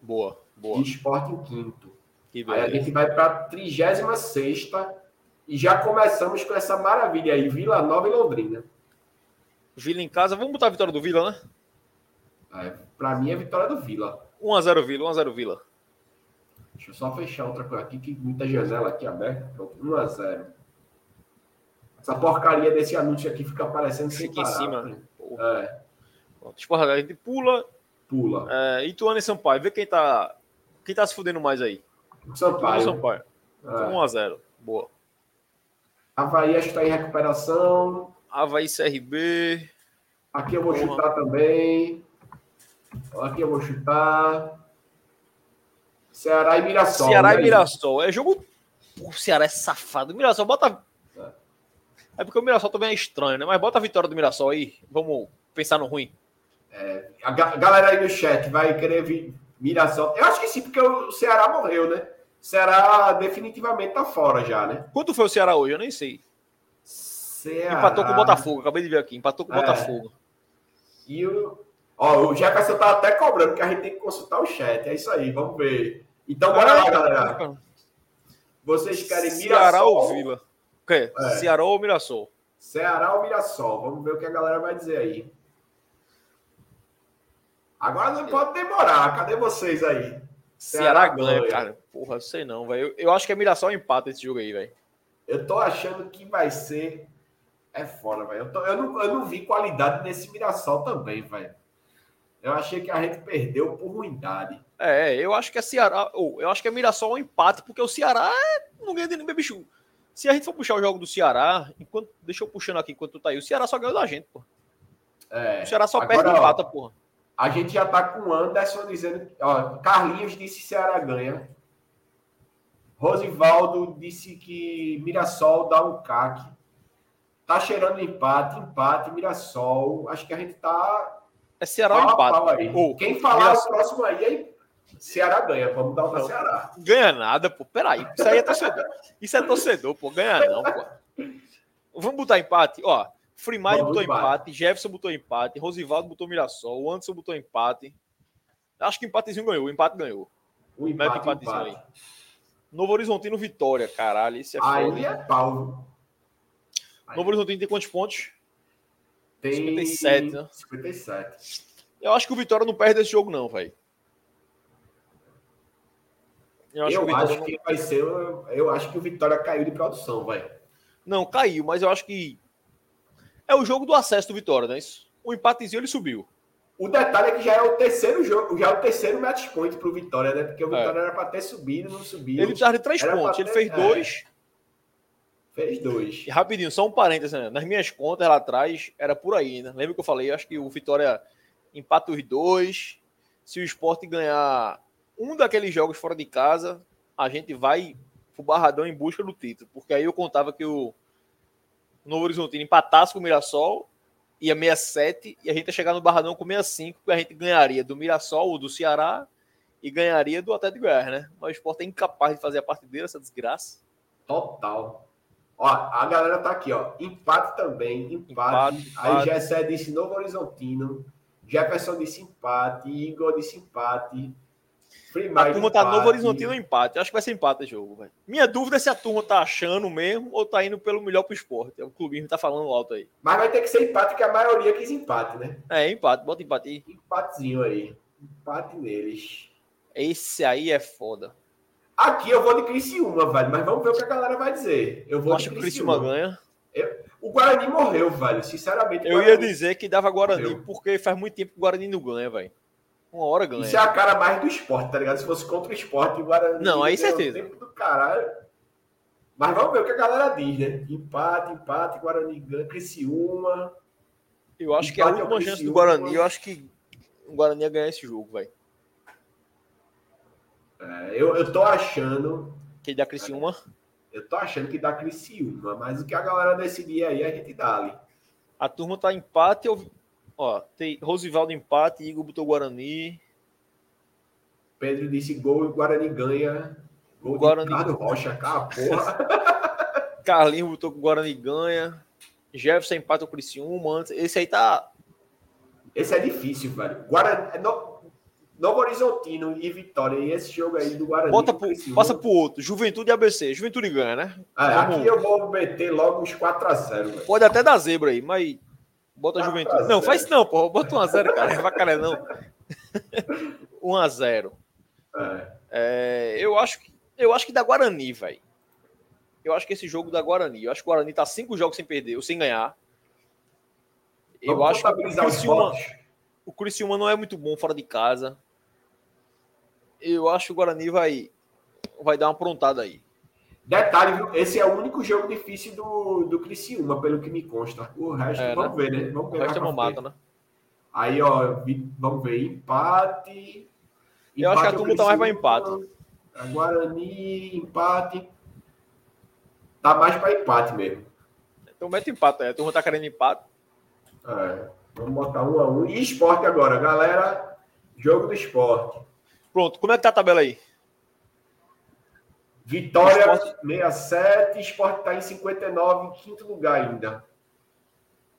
Boa, boa. E Sport em quinto. Aí a gente vai para a 36 e já começamos com essa maravilha aí, Vila Nova e Londrina. Vila em casa, vamos botar a vitória do Vila, né? É, para mim é vitória do Vila. 1x0 Vila, 1x0 Vila. Deixa eu só fechar outra coisa aqui, que muita janela aqui aberta. 1x0. Essa porcaria desse anúncio aqui fica aparecendo sem Fica em cima. Né? É. Esporte, a gente pula. Pula. É, Ituano e Sampaio. Vê quem tá, quem tá se fudendo mais aí. Sampaio. Sampaio. É. 1x0. Boa. Havaí acho que está em recuperação. Havaí CRB. Aqui eu vou Porra. chutar também. Aqui eu vou chutar. Ceará e Mirassol. Ceará e Mirassol. É jogo. O Ceará é safado. Mirassol bota. É. porque o Mirassol também é estranho, né? Mas bota a vitória do Mirassol aí. Vamos pensar no ruim. É, a galera aí no chat vai querer vir Mirassol. Eu acho que sim, porque o Ceará morreu, né? O Ceará definitivamente tá fora já, né? Quanto foi o Ceará hoje? Eu nem sei. Ceará... Empatou com o Botafogo, acabei de ver aqui. Empatou com o é. Botafogo. E o. Ó, o Jefferson tá até cobrando que a gente tem que consultar o chat. É isso aí, vamos ver. Então, bora lá, galera. Vocês querem Mirassol? Ceará ou Vila? O quê? É. Ceará ou Mirassol? Ceará ou Mirassol? Vamos ver o que a galera vai dizer aí. Agora não pode demorar. Cadê vocês aí? Ceará, Ceará ganha, cara. Porra, sei não, velho. Eu, eu, acho que é Mirassol empata esse jogo aí, velho. Eu tô achando que vai ser. É fora, velho. Eu, eu, não, eu não vi qualidade nesse Mirassol também, velho. Eu achei que a gente perdeu por ruindade. É, eu acho que é Ceará. Ou, eu acho que é Mirassol um empate, porque o Ceará não ganha de ninguém, bicho. Se a gente for puxar o jogo do Ceará, enquanto, deixa eu puxando aqui enquanto tu tá aí, o Ceará só ganhou da gente, pô. É, o Ceará só agora, perde e empata, porra. A gente já tá com o Anderson dizendo. Ó, Carlinhos disse Ceará ganha. Rosivaldo disse que Mirassol dá um caque. Tá cheirando empate, empate, Mirassol. Acho que a gente tá. É Ceará ou empate? Aí. Quem falar Mirassol... o próximo aí, aí Ceará ganha. Vamos dar o pra Ceará. Ganha nada, pô. Peraí. Isso aí é torcedor. Isso é torcedor, pô. Ganha não, pô. Vamos botar empate? Ó, Freemai botou empate. empate, Jefferson botou empate, Rosivaldo botou Mirassol, o Anderson botou empate. Acho que empatezinho ganhou, o empate ganhou. O empate, empatezinho empate. aí. Novo Horizontino Vitória, caralho. Esse é aí foda. é pau. Novo Horizontino tem quantos pontos? Tem 57, né? 57. Eu acho que o Vitória não perde esse jogo, não, velho. Eu acho, eu que, acho não... que, vai ser. Eu acho que o Vitória caiu de produção, velho. Não, caiu, mas eu acho que é o jogo do acesso do Vitória, não é isso? O empatezinho ele subiu. O detalhe é que já é o terceiro jogo, já é o terceiro match point pro Vitória, né? Porque o Vitória é. era para ter subido, não subiu. Ele precisava de três era pontos, ter... ele fez dois. É. Fez dois. E rapidinho, só um parênteses, né? Nas minhas contas lá atrás, era por aí, né? Lembra que eu falei? Acho que o Vitória empata os dois. Se o esporte ganhar um daqueles jogos fora de casa, a gente vai pro Barradão em busca do título. Porque aí eu contava que o Novo Horizontino empatasse com o Mirassol, ia 67, e a gente ia chegar no Barradão com 65, que a gente ganharia do Mirassol ou do Ceará e ganharia do Atlético Goiás, né? Mas o Sport é incapaz de fazer a parte dele, essa desgraça. Total. Ó, a galera tá aqui, ó. Empate também, empate. empate Aí empate. Gessé disse Novo Horizontino. Jefferson disse empate. Igor disse empate. A turma tá Novo Horizontino empate. Acho que vai ser empate o jogo, velho. Minha dúvida é se a turma tá achando mesmo ou tá indo pelo melhor pro esporte. O clubismo tá falando alto aí. Mas vai ter que ser empate, porque a maioria quis empate, né? É, empate. Bota empate aí. Empatezinho aí. Empate neles. Esse aí é foda. Aqui eu vou de Criciúma, velho. Mas vamos ver o que a galera vai dizer. Eu vou Acho que o Criciúma ganha. Eu... O Guarani morreu, velho. Sinceramente. Eu ia dizer que dava Guarani, morreu. porque faz muito tempo que o Guarani não ganha, velho. Uma hora ganha. Isso é a cara mais do esporte, tá ligado? Se fosse contra o esporte, o Guarani. Não, aí certeza. Tempo do caralho. Mas vamos ver o que a galera diz, né? Empate, empate, Guarani ganha, Criciúma. Eu acho que é a última chance do Guarani. Eu acho que o Guarani ia ganhar esse jogo, velho. É, eu, eu tô achando. Que dá Criciúma? Eu tô achando que dá Criciúma, mas o que a galera decidir aí, a gente dá ali. A turma tá empate. Eu Ó, tem Rosivaldo empate, Igor botou Guarani. Pedro disse gol e o Guarani ganha. Gol o Guarani Ricardo Rocha, cara, porra. Carlinhos botou que o Guarani ganha. Jefferson empata o Criciúma. Esse aí tá. Esse é difícil, velho. Guarani, no, Novo Horizontino e Vitória. E esse jogo aí do Guarani. Bota pro, passa pro outro. Juventude e ABC. Juventude ganha, né? É, aqui eu vou meter logo uns 4x0. Pode até dar zebra aí, mas. Bota a Juventude. Não, faz não, pô. Bota 1x0, cara. Não vai cara, não. 1x0. É. É, eu, acho que, eu acho que da Guarani, velho. Eu acho que esse jogo da Guarani. Eu acho que o Guarani tá cinco jogos sem perder, ou sem ganhar. Eu Vamos acho que o Criciúma, o Criciúma não é muito bom fora de casa. Eu acho que o Guarani vai, vai dar uma aprontada aí. Detalhe, viu? Esse é o único jogo difícil do, do Criciúma, pelo que me consta. O resto, é, vamos né? ver, né? Vamos ver. O resto é mata, né? Aí, ó, vamos ver. Empate. Eu acho que a turma tá mais para empate. A Guarani, empate. Tá mais para empate mesmo. Então mete empate, é. A turma tá querendo empate. É. Vamos botar um a um. E esporte agora, galera. Jogo do esporte. Pronto, como é que tá a tabela aí? Vitória esporte... 67, esporte está em 59, em quinto lugar ainda.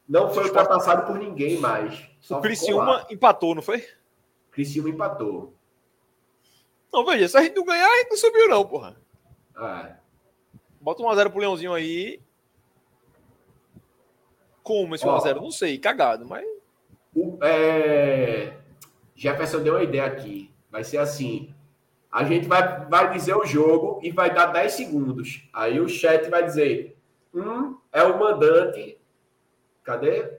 Não foi ultrapassado por ninguém mais. o Criciúma empatou, não foi? Criciúma empatou. Não, veja, se a gente não ganhar, a gente não subiu, não, porra. É. Bota um a 0 pro Leãozinho aí. Como esse 1x0? Não sei, cagado, mas. O, é... Jefferson deu uma ideia aqui. Vai ser assim: a gente vai, vai dizer o jogo e vai dar 10 segundos. Aí o chat vai dizer: um é o mandante. Cadê?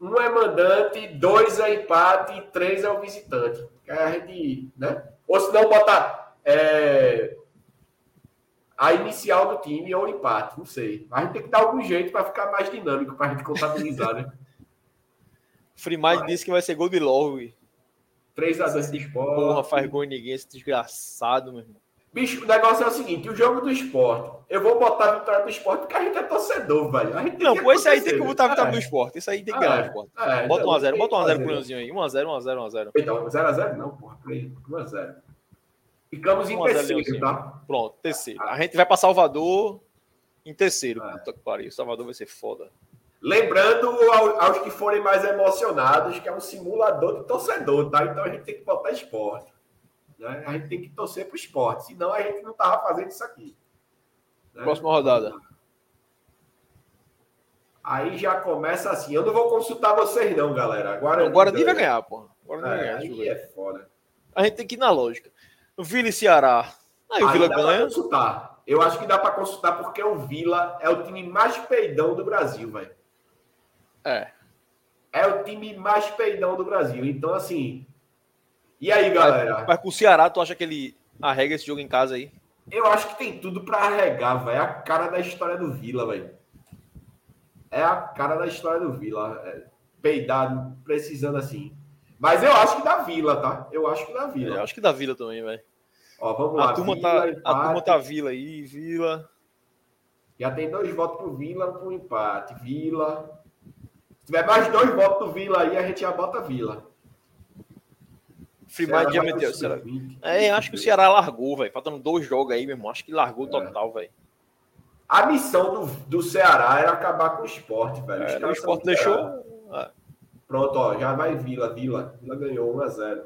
Um é mandante, dois é empate e três é o visitante. Que a gente, né? Ou se não, botar é, a inicial do time ou empate, não sei. A gente tem que dar algum jeito para ficar mais dinâmico, para a gente contabilizar, né? Freemai disse que vai ser gol de. 3x2 de esporte. Porra, faz gol em ninguém, esse desgraçado, meu irmão. Bicho, o negócio é o seguinte: o jogo do esporte, eu vou botar a vitória do esporte porque a gente é torcedor, velho. Não, pô, esse aí tem que botar a vitória é. do esporte. Esse aí tem que ganhar o esporte. É, bota 1x0, então, bota 1x0 pro Leãozinho aí. 1x0, 1x0, 1x0. Então, 0x0 não, porra. 1x0. Ficamos em terceiro, tá? Pronto, terceiro. A gente vai pra Salvador em terceiro. É. Puta que pariu. Salvador vai ser foda. Lembrando aos que forem mais emocionados que é um simulador de torcedor, tá? Então a gente tem que botar esporte. Né? A gente tem que torcer para o esporte, senão a gente não tava fazendo isso aqui. Né? Próxima rodada. Aí já começa assim. Eu não vou consultar vocês, não, galera. Agora. Nem vai ganhar, pô. Agora nem é, vai ganhar. Aí é foda. A gente tem que ir na lógica. O Vila e Ceará. Aí o Vila ganha. consultar. Eu acho que dá para consultar porque o Vila é o time mais peidão do Brasil, velho. É. É o time mais peidão do Brasil. Então, assim. E aí, galera? Mas, com o Ceará, tu acha que ele arrega esse jogo em casa aí? Eu acho que tem tudo para arregar, velho. É a cara da história do Vila, velho. É a cara da história do Vila. É, peidado, precisando assim. Mas eu acho que da Vila, tá? Eu acho que da Vila. Eu acho que da Vila também, velho. Ó, vamos lá. A turma, tá, Vila, tá, a turma tá Vila aí, Vila. Já tem dois votos pro Vila, pro empate. Vila. Se tiver mais dois votos do Vila aí, a gente já bota Vila. Freeman já meteu. Será? É, acho que o Ceará largou, velho. Faltando dois jogos aí, meu irmão. Acho que largou é. total, velho. A missão do, do Ceará era acabar com o esporte, velho. É, o esporte deixou. É. Pronto, ó. Já vai Vila, Vila. Vila ganhou 1x0.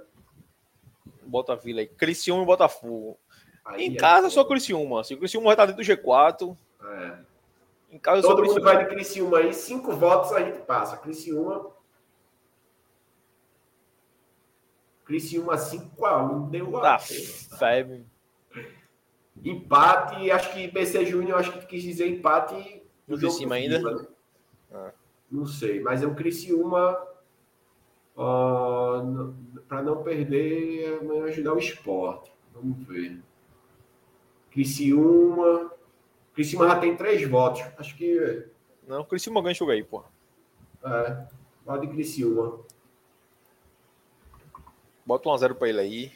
Bota a Vila aí. Criciúma e Botafogo. Aí em é casa, só Criciúma. Se o Criciúma vai estar dentro do G4. É. Em casa, Todo mundo vai de Criciúma aí, cinco votos a gente passa. Criciúma. Criciúma 5x1, deu a. Tá, febre. Empate, acho que BC Júnior, acho que quis dizer empate. No de cima ainda? né? ah. Não sei, mas é um Criciúma. Uh, para não perder, amanhã ajudar o esporte. Vamos ver. Criciúma. Criciúma já tem três votos. Acho que. Não, Criciúma ganha jogo aí, pô. É, pode Criciúma. Bota um a zero pra ele aí.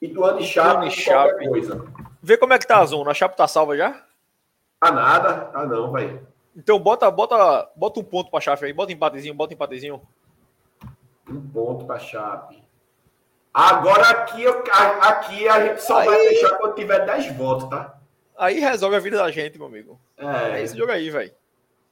Ituano e Chape, Chape. coisa. Vê como é que tá a zona. A Chape tá salva já? Tá nada. Tá não, velho. Então bota, bota, bota um ponto pra Chape aí. Bota empatezinho, bota empatezinho. Um ponto pra Chape. Agora aqui, aqui a gente só aí... vai fechar quando tiver 10 votos, tá? Aí resolve a vida da gente, meu amigo. É, é esse jogo aí, velho.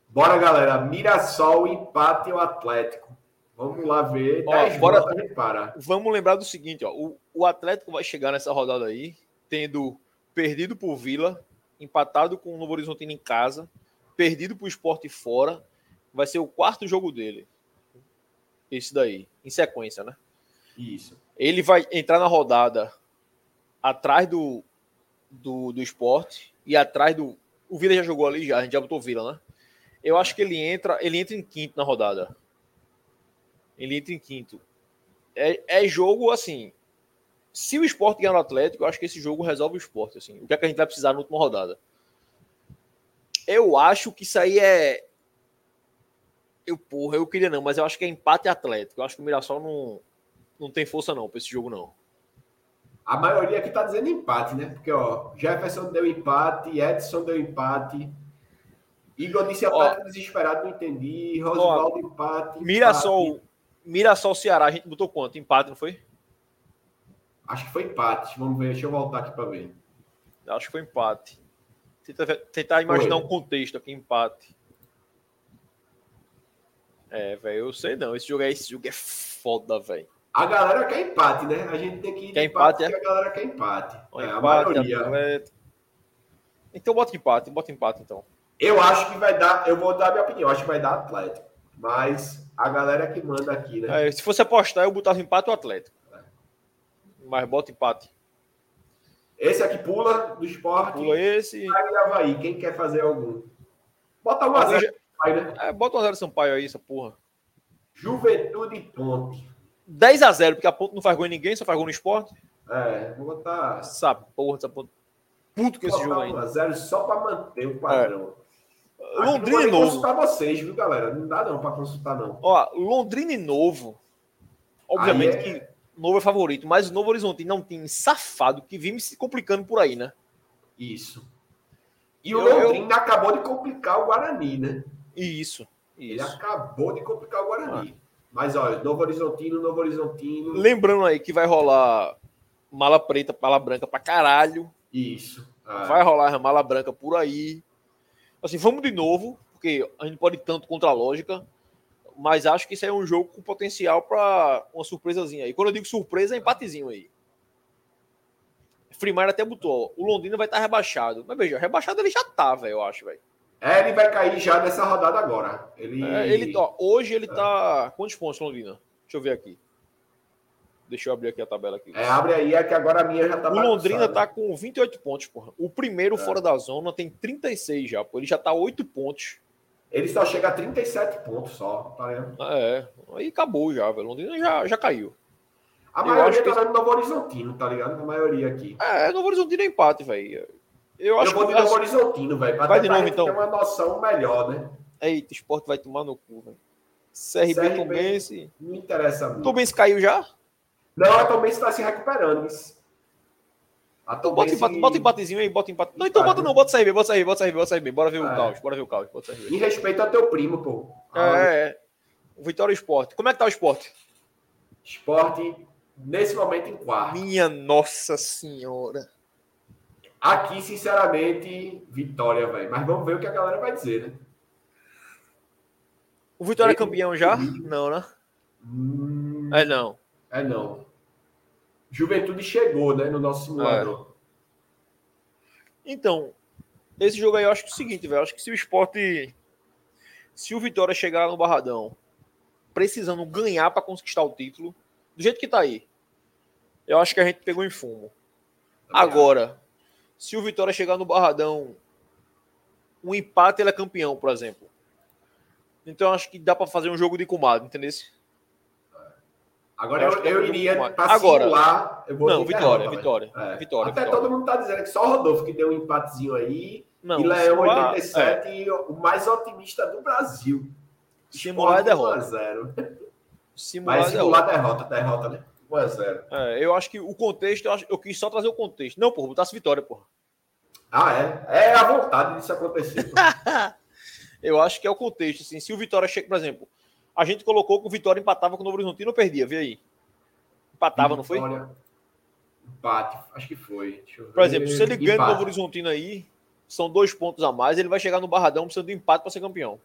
Bora, galera. Mirassol, empate o Atlético. Vamos lá ver. Ó, 10 bora- para. Vamos lembrar do seguinte, ó. O, o Atlético vai chegar nessa rodada aí, tendo perdido por Vila, empatado com o Novo Horizontino em casa, perdido pro Esporte fora. Vai ser o quarto jogo dele. Esse daí, em sequência, né? Isso. Ele vai entrar na rodada atrás do, do, do esporte e atrás do. O Vila já jogou ali, já, a gente já botou o Vila, né? Eu acho que ele entra, ele entra em quinto na rodada. Ele entra em quinto. É, é jogo assim. Se o esporte ganhar no Atlético, eu acho que esse jogo resolve o esporte. Assim. O que é que a gente vai precisar na última rodada? Eu acho que isso aí é. Eu, porra, eu queria não, mas eu acho que é empate Atlético. Eu acho que o Mirassol não, não tem força não pra esse jogo, não. A maioria aqui tá dizendo empate, né? Porque, ó, Jefferson deu empate, Edson deu empate. Igor disse Atlético desesperado, não entendi. Rosvaldo empate. Mirassol. Mirassol Ceará, a gente botou quanto? Empate, não foi? Acho que foi empate. Vamos ver, deixa eu voltar aqui para ver. Acho que foi empate. Tenta tentar imaginar Foi. um contexto aqui, empate. É, velho, eu sei não. Esse jogo é, esse jogo é foda, velho. A galera quer empate, né? A gente tem que ir Quer empate, porque a galera quer empate. É, a empate, maioria. Atlético. Então bota empate, bota empate então. Eu acho que vai dar, eu vou dar minha opinião, acho que vai dar Atlético. Mas a galera que manda aqui, né? É, se fosse apostar, eu botava empate ou Atlético. Mas bota empate. Esse aqui pula do esporte. Pula esse. Vai Havaí. Quem quer fazer algum? Bota uma zero, vai, né? É, bota um 0 Sampaio aí, essa porra. Juventude Ponte. 10 a 0 porque a ponta não faz gol em ninguém, só faz gol no esporte. É, vou botar. Essa porra, essa ponta. Puto com esse jogo ainda. zero só para manter o padrão. Aqui não Londrina e nem novo. consultar vocês, viu, galera? Não dá não para consultar, não. Ó, Londrina e Novo. Obviamente é- que Novo é favorito, mas o Novo Horizonte não tem safado que vive se complicando por aí, né? Isso. E o Eu- eu- Londrina acabou de complicar o Guarani, né? E isso. Ele Isso. acabou de complicar o Guarani. Mas olha, Novo Horizontino, Novo Horizontino. Lembrando aí que vai rolar mala preta, mala branca pra caralho. Isso. Ah, Vai rolar mala branca por aí. Assim, vamos de novo, porque a gente pode ir tanto contra a lógica, mas acho que isso aí é um jogo com potencial para uma surpresazinha aí. Quando eu digo surpresa, é empatezinho aí. Freemar até botou, ó, o Londrina vai estar rebaixado. Mas veja, rebaixado ele já tá, velho, eu acho, velho. É, ele vai cair já nessa rodada agora. Ele, É, ele, ó, hoje ele tá. Quantos pontos, Londrina? Deixa eu ver aqui. Deixa eu abrir aqui a tabela aqui. É, abre aí, é que agora a minha já tá O Londrina tá com 28 pontos, porra. O primeiro É. fora da zona tem 36 já, pô. Ele já tá 8 pontos. Ele só chega a 37 pontos só, tá vendo? É, aí acabou já, velho. Londrina já, já caiu. A Eu maioria acho que tá dando Novo Horizontino, tá ligado? A maioria aqui. É, Novo Horizonte é empate, velho. Eu acho Eu vou que. de Novo Horizontino, velho. Vai de novo, então. ter uma noção melhor, né? Eita, esporte vai tomar no cu, velho. CRB, CRB. Tombense. Não interessa muito. Tombense caiu já? Não, a Tombense está se recuperando. A Então bota, Tombense... empate, bota empatezinho aí, bota empate. Não, então Empate, bota né? não, bota CRB, bota CRB, bota CRB, bota CRB. Bora ver o É. caos, bora ver o caos, bota CRB. Em respeito ao teu primo, pô. Ah, É, é. Vitória Esporte. Como é que tá o esporte? Esporte, nesse momento, em quarto. Minha nossa senhora. Aqui, sinceramente, vitória, velho. Mas vamos ver o que a galera vai dizer, né? O Vitória é campeão já? Não, né? Hum, É não. é não. Juventude chegou, né? No nosso simulador. Então, esse jogo aí eu acho que é o seguinte, velho. Acho que se o esporte. Se o Vitória chegar no Barradão precisando ganhar para conquistar o título, do jeito que tá aí, eu acho que a gente pegou em fumo. Agora, se o Vitória chegar no Barradão, um empate ele é campeão, por exemplo. Então acho que dá para fazer um jogo de comadre, entendeu? Agora Eu eu, que eu é iria, para simular, eu vou Não, Vitória, derrota, Vitória. É. Vitória, Até Vitória. todo mundo tá dizendo que só o Rodolfo que deu um empatezinho aí. Não, e Leão simular- 87, e o mais otimista do Brasil. Simular é derrota. 1x0. é, simular Mas é simular derrota, derrota, né? 1x0. É, eu acho que o contexto, eu, acho- eu quis só trazer o contexto. Não, porra, botasse vitória, porra. Ah, é? É a vontade disso acontecer. Eu acho que é o contexto, assim. Se o Vitória chega, por exemplo, a gente colocou que o Vitória empatava com o Novo Horizontino ou perdia, vê aí. Empatava, não foi? Vitória, Empate, acho que foi. Por exemplo, se ele ganha Empate. Novo Horizontino aí, são dois pontos a mais, ele vai chegar no Barradão precisando de empate para ser campeão.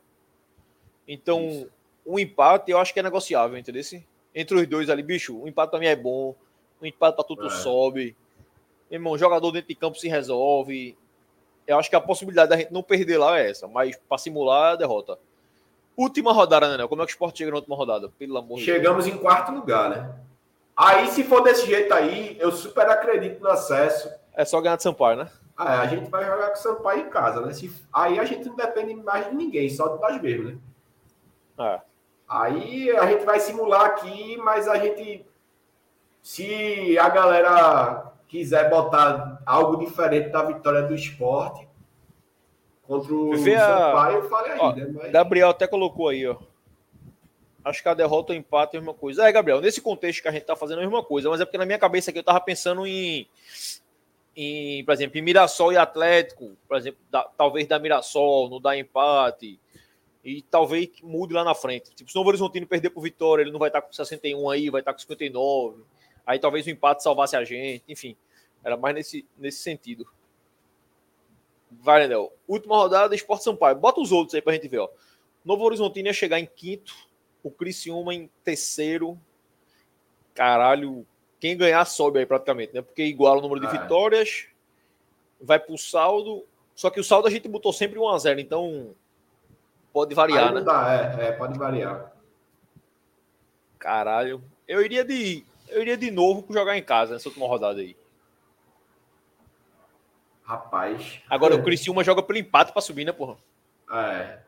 Então, Isso. um empate eu acho que é negociável, entendeu? Entre os dois ali, bicho, o um empate pra mim é bom. O um empate pra tudo é. sobe. Meu irmão, jogador dentro de campo se resolve. Eu acho que a possibilidade da gente não perder lá é essa, mas para simular a derrota. Última rodada, né, Como é que o Sport chega na última rodada? Pelo amor Chegamos de Deus. em quarto lugar, né? Aí, se for desse jeito aí, eu super acredito no acesso. É só ganhar de Sampaio, né? Ah, é, a gente vai jogar com o Sampaio em casa, né? Se, aí a gente não depende mais de ninguém, só de nós mesmos, né? É. Aí a gente vai simular aqui, mas a gente. Se a galera quiser botar algo diferente da vitória do esporte contra o Sampaio, eu falei aí, ó, né? Mas... Gabriel até colocou aí, ó. Acho que a derrota ou empate é a mesma coisa. É, Gabriel, nesse contexto que a gente tá fazendo é a mesma coisa, mas é porque na minha cabeça aqui eu tava pensando em em, por exemplo, em Mirassol e Atlético, por exemplo, da, talvez da Mirassol, não dá empate, e talvez mude lá na frente. Tipo, se o Novo Horizontino perder por Vitória, ele não vai estar com 61 aí, vai estar com 59. Aí talvez o empate salvasse a gente, enfim. Era mais nesse, nesse sentido. Vai, Nenel. Última rodada, Esporte Sampaio. Bota os outros aí pra gente ver, ó. Novo Horizontino ia chegar em quinto, o Criciúma em terceiro. Caralho, quem ganhar sobe aí praticamente, né? Porque iguala o número de ah, vitórias, vai pro saldo. Só que o saldo a gente botou sempre 1 a 0 então pode variar, né? Dá, é, é, pode variar. Caralho. Eu iria de. Eu iria de novo jogar em casa nessa última rodada aí. Rapaz. Agora o Criciúma joga pelo empate pra subir, né, porra? É.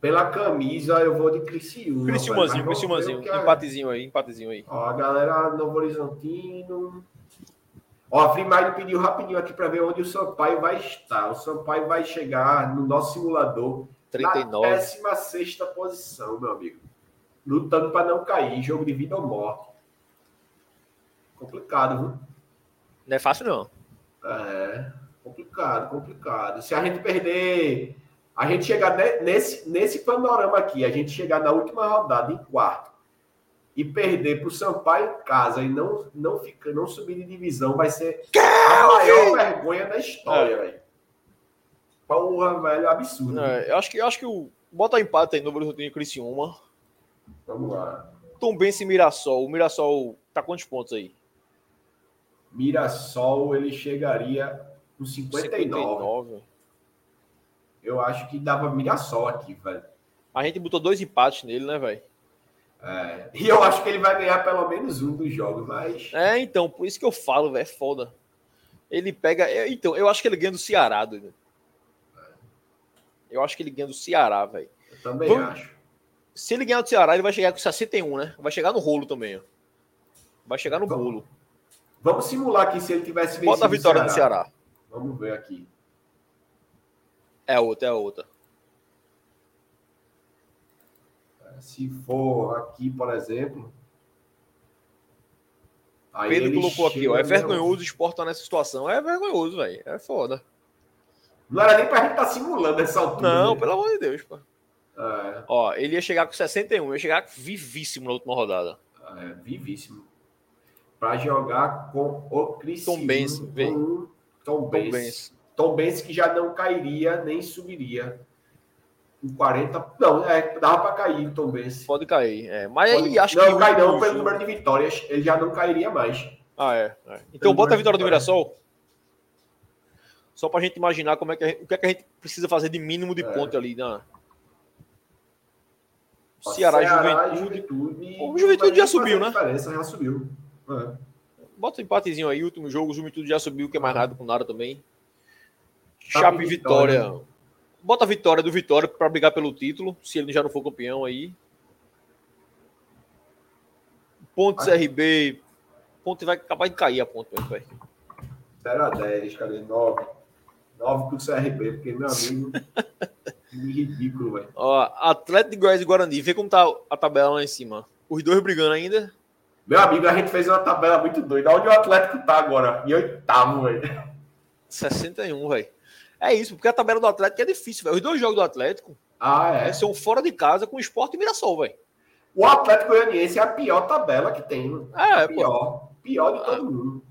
Pela camisa, eu vou de Criciúma. Criciúmazinho, Criciúmazinho. É. Empatezinho aí, empatezinho aí. Ó, a galera Novo Horizontino. Ó, a Freemind pediu rapidinho aqui para ver onde o Sampaio vai estar. O Sampaio vai chegar no nosso simulador 39. na 16 posição, meu amigo. Lutando para não cair. Jogo de vida ou morte. Complicado, viu? Não é fácil, não. É, complicado, complicado. Se a gente perder a gente chegar nesse, nesse panorama aqui, a gente chegar na última rodada em quarto e perder para o Sampaio em casa e não, não, fica, não subir de divisão vai ser a maior vergonha da história, é. velho. Porra, velho, absurdo. É, eu acho que, eu acho que o. Bota empate aí no Brusquinho Criciúma. Vamos lá. Tom Benz e Mirassol. O Mirassol tá quantos pontos aí? Mirassol, ele chegaria com 59. 59 eu acho que dava Mirassol aqui, velho. A gente botou dois empates nele, né, velho? É, e eu acho que ele vai ganhar pelo menos um dos jogos, mas. É, então, por isso que eu falo, velho, é foda. Ele pega. Então, eu acho que ele ganha do Ceará, doido. Eu acho que ele ganha do Ceará, velho. Eu também Vamos... acho. Se ele ganhar do Ceará, ele vai chegar com 61, né? Vai chegar no rolo também, ó. Vai chegar no bolo. Vamos simular aqui se ele tivesse vencido. Bota a vitória do Ceará. Vamos ver aqui. É outra, é outra. Se for aqui, por exemplo. Pedro colocou aqui, ó. É vergonhoso o esporte tá nessa situação. É vergonhoso, velho. É foda. Não era nem pra gente estar tá simulando essa altura. Não, né? pelo amor de Deus, pô. É. Ó, ele ia chegar com 61, ia chegar vivíssimo na última rodada. É, vivíssimo. Pra jogar com o Cristiano. Tom Benz, Tom, Tom Benz. Tom Benz que já não cairia nem subiria em 40. Não, é, dava para cair Tom Benz. Pode cair, é. Mas Pode, aí acho não, que. Não, cai não, pelo número de vitórias, ele já não cairia mais. Ah, é. é. Então bota a vitória do Mirassol. Só para a gente imaginar como é que a gente, o que, é que a gente precisa fazer de mínimo de é. ponto ali, né? Ceará, Ceará Juventude. Juventude o Juventude já subiu, né? já subiu. É. Bota um empatezinho aí, último jogo, o Juventude já subiu, que é mais nada com nada também. Chape e Vitória. Vitória. Bota a vitória do Vitória para brigar pelo título, se ele já não for campeão aí. Ponte CRB. Ponte vai acabar de cair a ponte, velho. 0 a 10, cadê? 9. 9 pro CRB, porque, meu amigo. ridículo, velho. Ó, Atlético de Goiás e Guarani. Vê como tá a tabela lá em cima. Os dois brigando ainda. Meu amigo, a gente fez uma tabela muito doida. Onde o Atlético tá agora? Em oitavo, velho. 61, velho. É isso, porque a tabela do Atlético é difícil, velho. Os dois jogos do Atlético ah, é. são fora de casa com o Sport e Mirassol, velho. O Atlético Goianiense é a pior tabela que tem. É, a pior. Pior de todo mundo.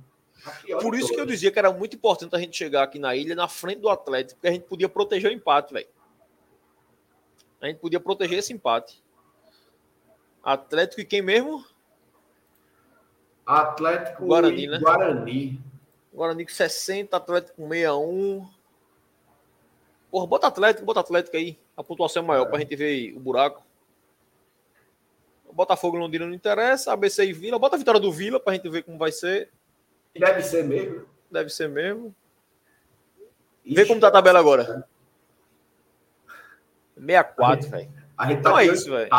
Por isso que eu dizia que era muito importante a gente chegar aqui na ilha, na frente do Atlético, porque a gente podia proteger o empate, velho. A gente podia proteger esse empate. Atlético e quem mesmo? Atlético Guarani, né? Guarani. Guarani com 60, Atlético com 61. Porra, bota Atlético, bota Atlético aí. A pontuação é maior pra gente ver o buraco. Botafogo e Londrina não interessa. ABC e Vila. Bota a vitória do Vila pra gente ver como vai ser. Deve ser mesmo. Deve ser mesmo. Ixi, Vê como tá a tabela agora. 64, velho. A gente tá Então é isso, velho.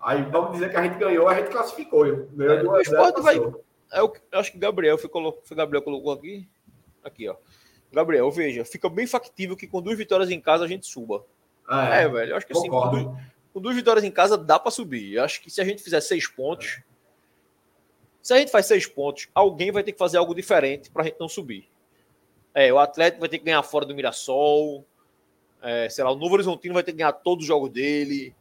Aí vamos dizer que a gente ganhou, a gente classificou. Ganhou É, o 1 a 0, esporte vai- passou. É eu acho que o Gabriel foi, colo- foi Gabriel colocou aqui. Aqui, ó. Gabriel, veja, fica bem factível que com duas vitórias em casa a gente suba. É, É, velho. Eu acho que assim, com duas, com duas vitórias em casa dá pra subir. Eu acho que se a gente fizer seis pontos. Se a gente faz seis pontos, alguém vai ter que fazer algo diferente pra gente não subir. É, o Atlético vai ter que ganhar fora do Mirassol. É, sei lá, o Novo Horizontino vai ter que ganhar todos os jogos dele.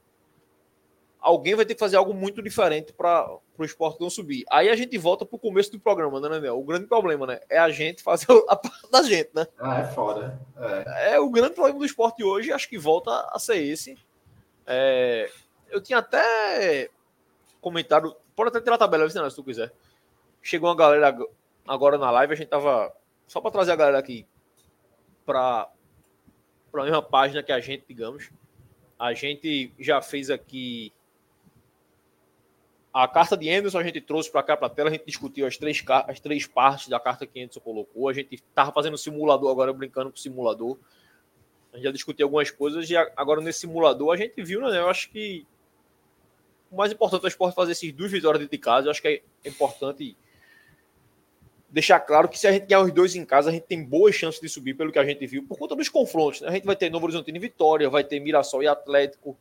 Alguém vai ter que fazer algo muito diferente para o esporte não subir. Aí a gente volta pro começo do programa, né, Daniel? O grande problema, né? É a gente fazer a parte da gente, né? Ah, é foda. É. É o grande problema do esporte hoje, acho que volta a ser esse. É, eu tinha até comentado, pode até tirar a tabela, se tu quiser. Chegou uma galera ag- agora na live, a gente tava só para trazer a galera aqui para para a mesma página que a gente, digamos. A gente já fez aqui a carta de Anderson, a gente trouxe para cá para a tela, a gente discutiu as três, as três partes da carta que Anderson colocou. A gente tava fazendo simulador agora, brincando com o simulador. A gente já discutiu algumas coisas e agora nesse simulador a gente viu, né? Eu acho que o mais importante é o esporte fazer esses duas vitórias dentro de casa. Eu acho que é importante deixar claro que se a gente ganhar os dois em casa, a gente tem boas chances de subir pelo que a gente viu, por conta dos confrontos. né? A gente vai ter Novo Horizontino e Vitória, vai ter Mirassol e Atlético.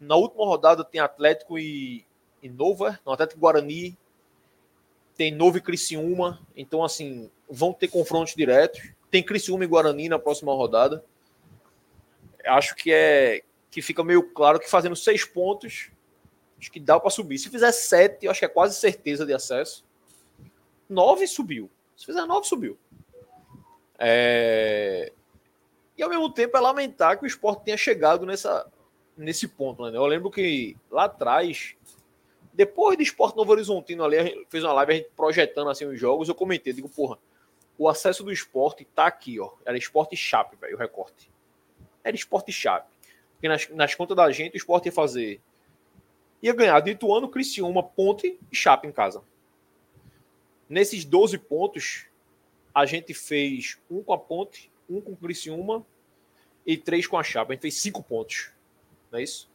Na última rodada tem Atlético e, e Novo, é? Não, Atlético Guarani. Tem Novo e Criciúma. Então, assim, vão ter confrontos diretos. Tem Criciúma e Guarani na próxima rodada. Acho que é que fica meio claro que fazendo seis pontos, acho que dá para subir. Se fizer sete, acho que é quase certeza de acesso. Nove subiu. Se fizer nove, subiu. É... E ao mesmo tempo é lamentar que o esporte tenha chegado nessa, nesse ponto. Né? Eu lembro que lá atrás, depois do esporte Novo Horizontino ali, fez uma live a gente projetando assim os jogos. Eu comentei, digo, porra, o acesso do esporte tá aqui, ó. Era esporte chape, velho, o recorte. Era esporte chape. Porque nas, nas contas da gente, o esporte ia fazer. Ia ganhar de Ituano, Criciúma, Ponte e Chape em casa. Nesses 12 pontos, a gente fez um com a Ponte, um com o Criciúma e três com a Chape. A gente fez cinco pontos. Não é isso?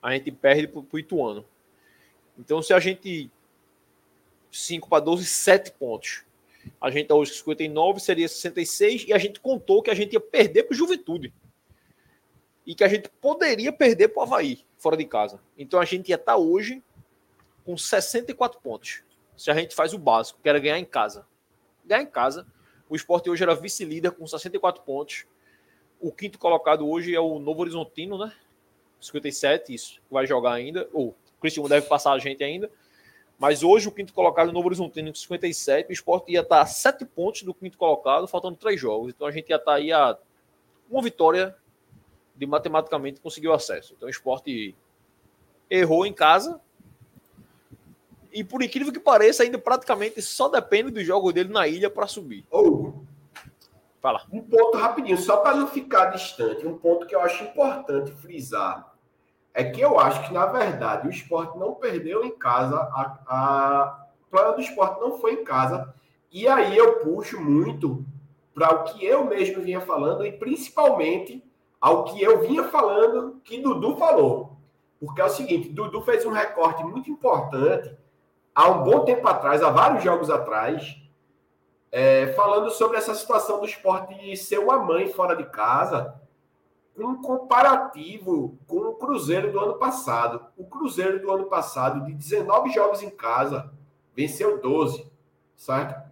A gente perde pro, pro Ituano. Então, se a gente. 5 para 12, 7 pontos. A gente tá hoje com 59, seria 66, e a gente contou que a gente ia perder para o Juventude. E que a gente poderia perder para o Havaí, fora de casa. Então a gente ia estar hoje com 64 pontos. Se a gente faz o básico, que era ganhar em casa. Ganhar em casa. O esporte hoje era vice-líder com 64 pontos. O quinto colocado hoje é o Novo Horizontino, né? 57, isso. Vai jogar ainda. Ou o Cristiano deve passar a gente ainda. Mas hoje o quinto colocado é Novo Horizontino com 57. O esporte ia estar a 7 pontos do quinto colocado, faltando 3 jogos. Então a gente ia estar aí a uma vitória de matematicamente conseguir o acesso. Então o esporte errou em casa. E por incrível que pareça, ainda praticamente só depende do jogo dele na ilha para subir. Ou, Fala. um ponto rapidinho, só para não ficar distante, um ponto que eu acho importante frisar é que eu acho que, na verdade, o esporte não perdeu em casa, a, a o plano do esporte não foi em casa, e aí eu puxo muito para o que eu mesmo vinha falando, e principalmente ao que eu vinha falando que Dudu falou. Porque é o seguinte, Dudu fez um recorte muito importante há um bom tempo atrás, há vários jogos atrás, é, falando sobre essa situação do esporte ser uma mãe fora de casa, com um comparativo com o Cruzeiro do ano passado. O Cruzeiro do ano passado, de 19 jogos em casa, venceu 12, certo?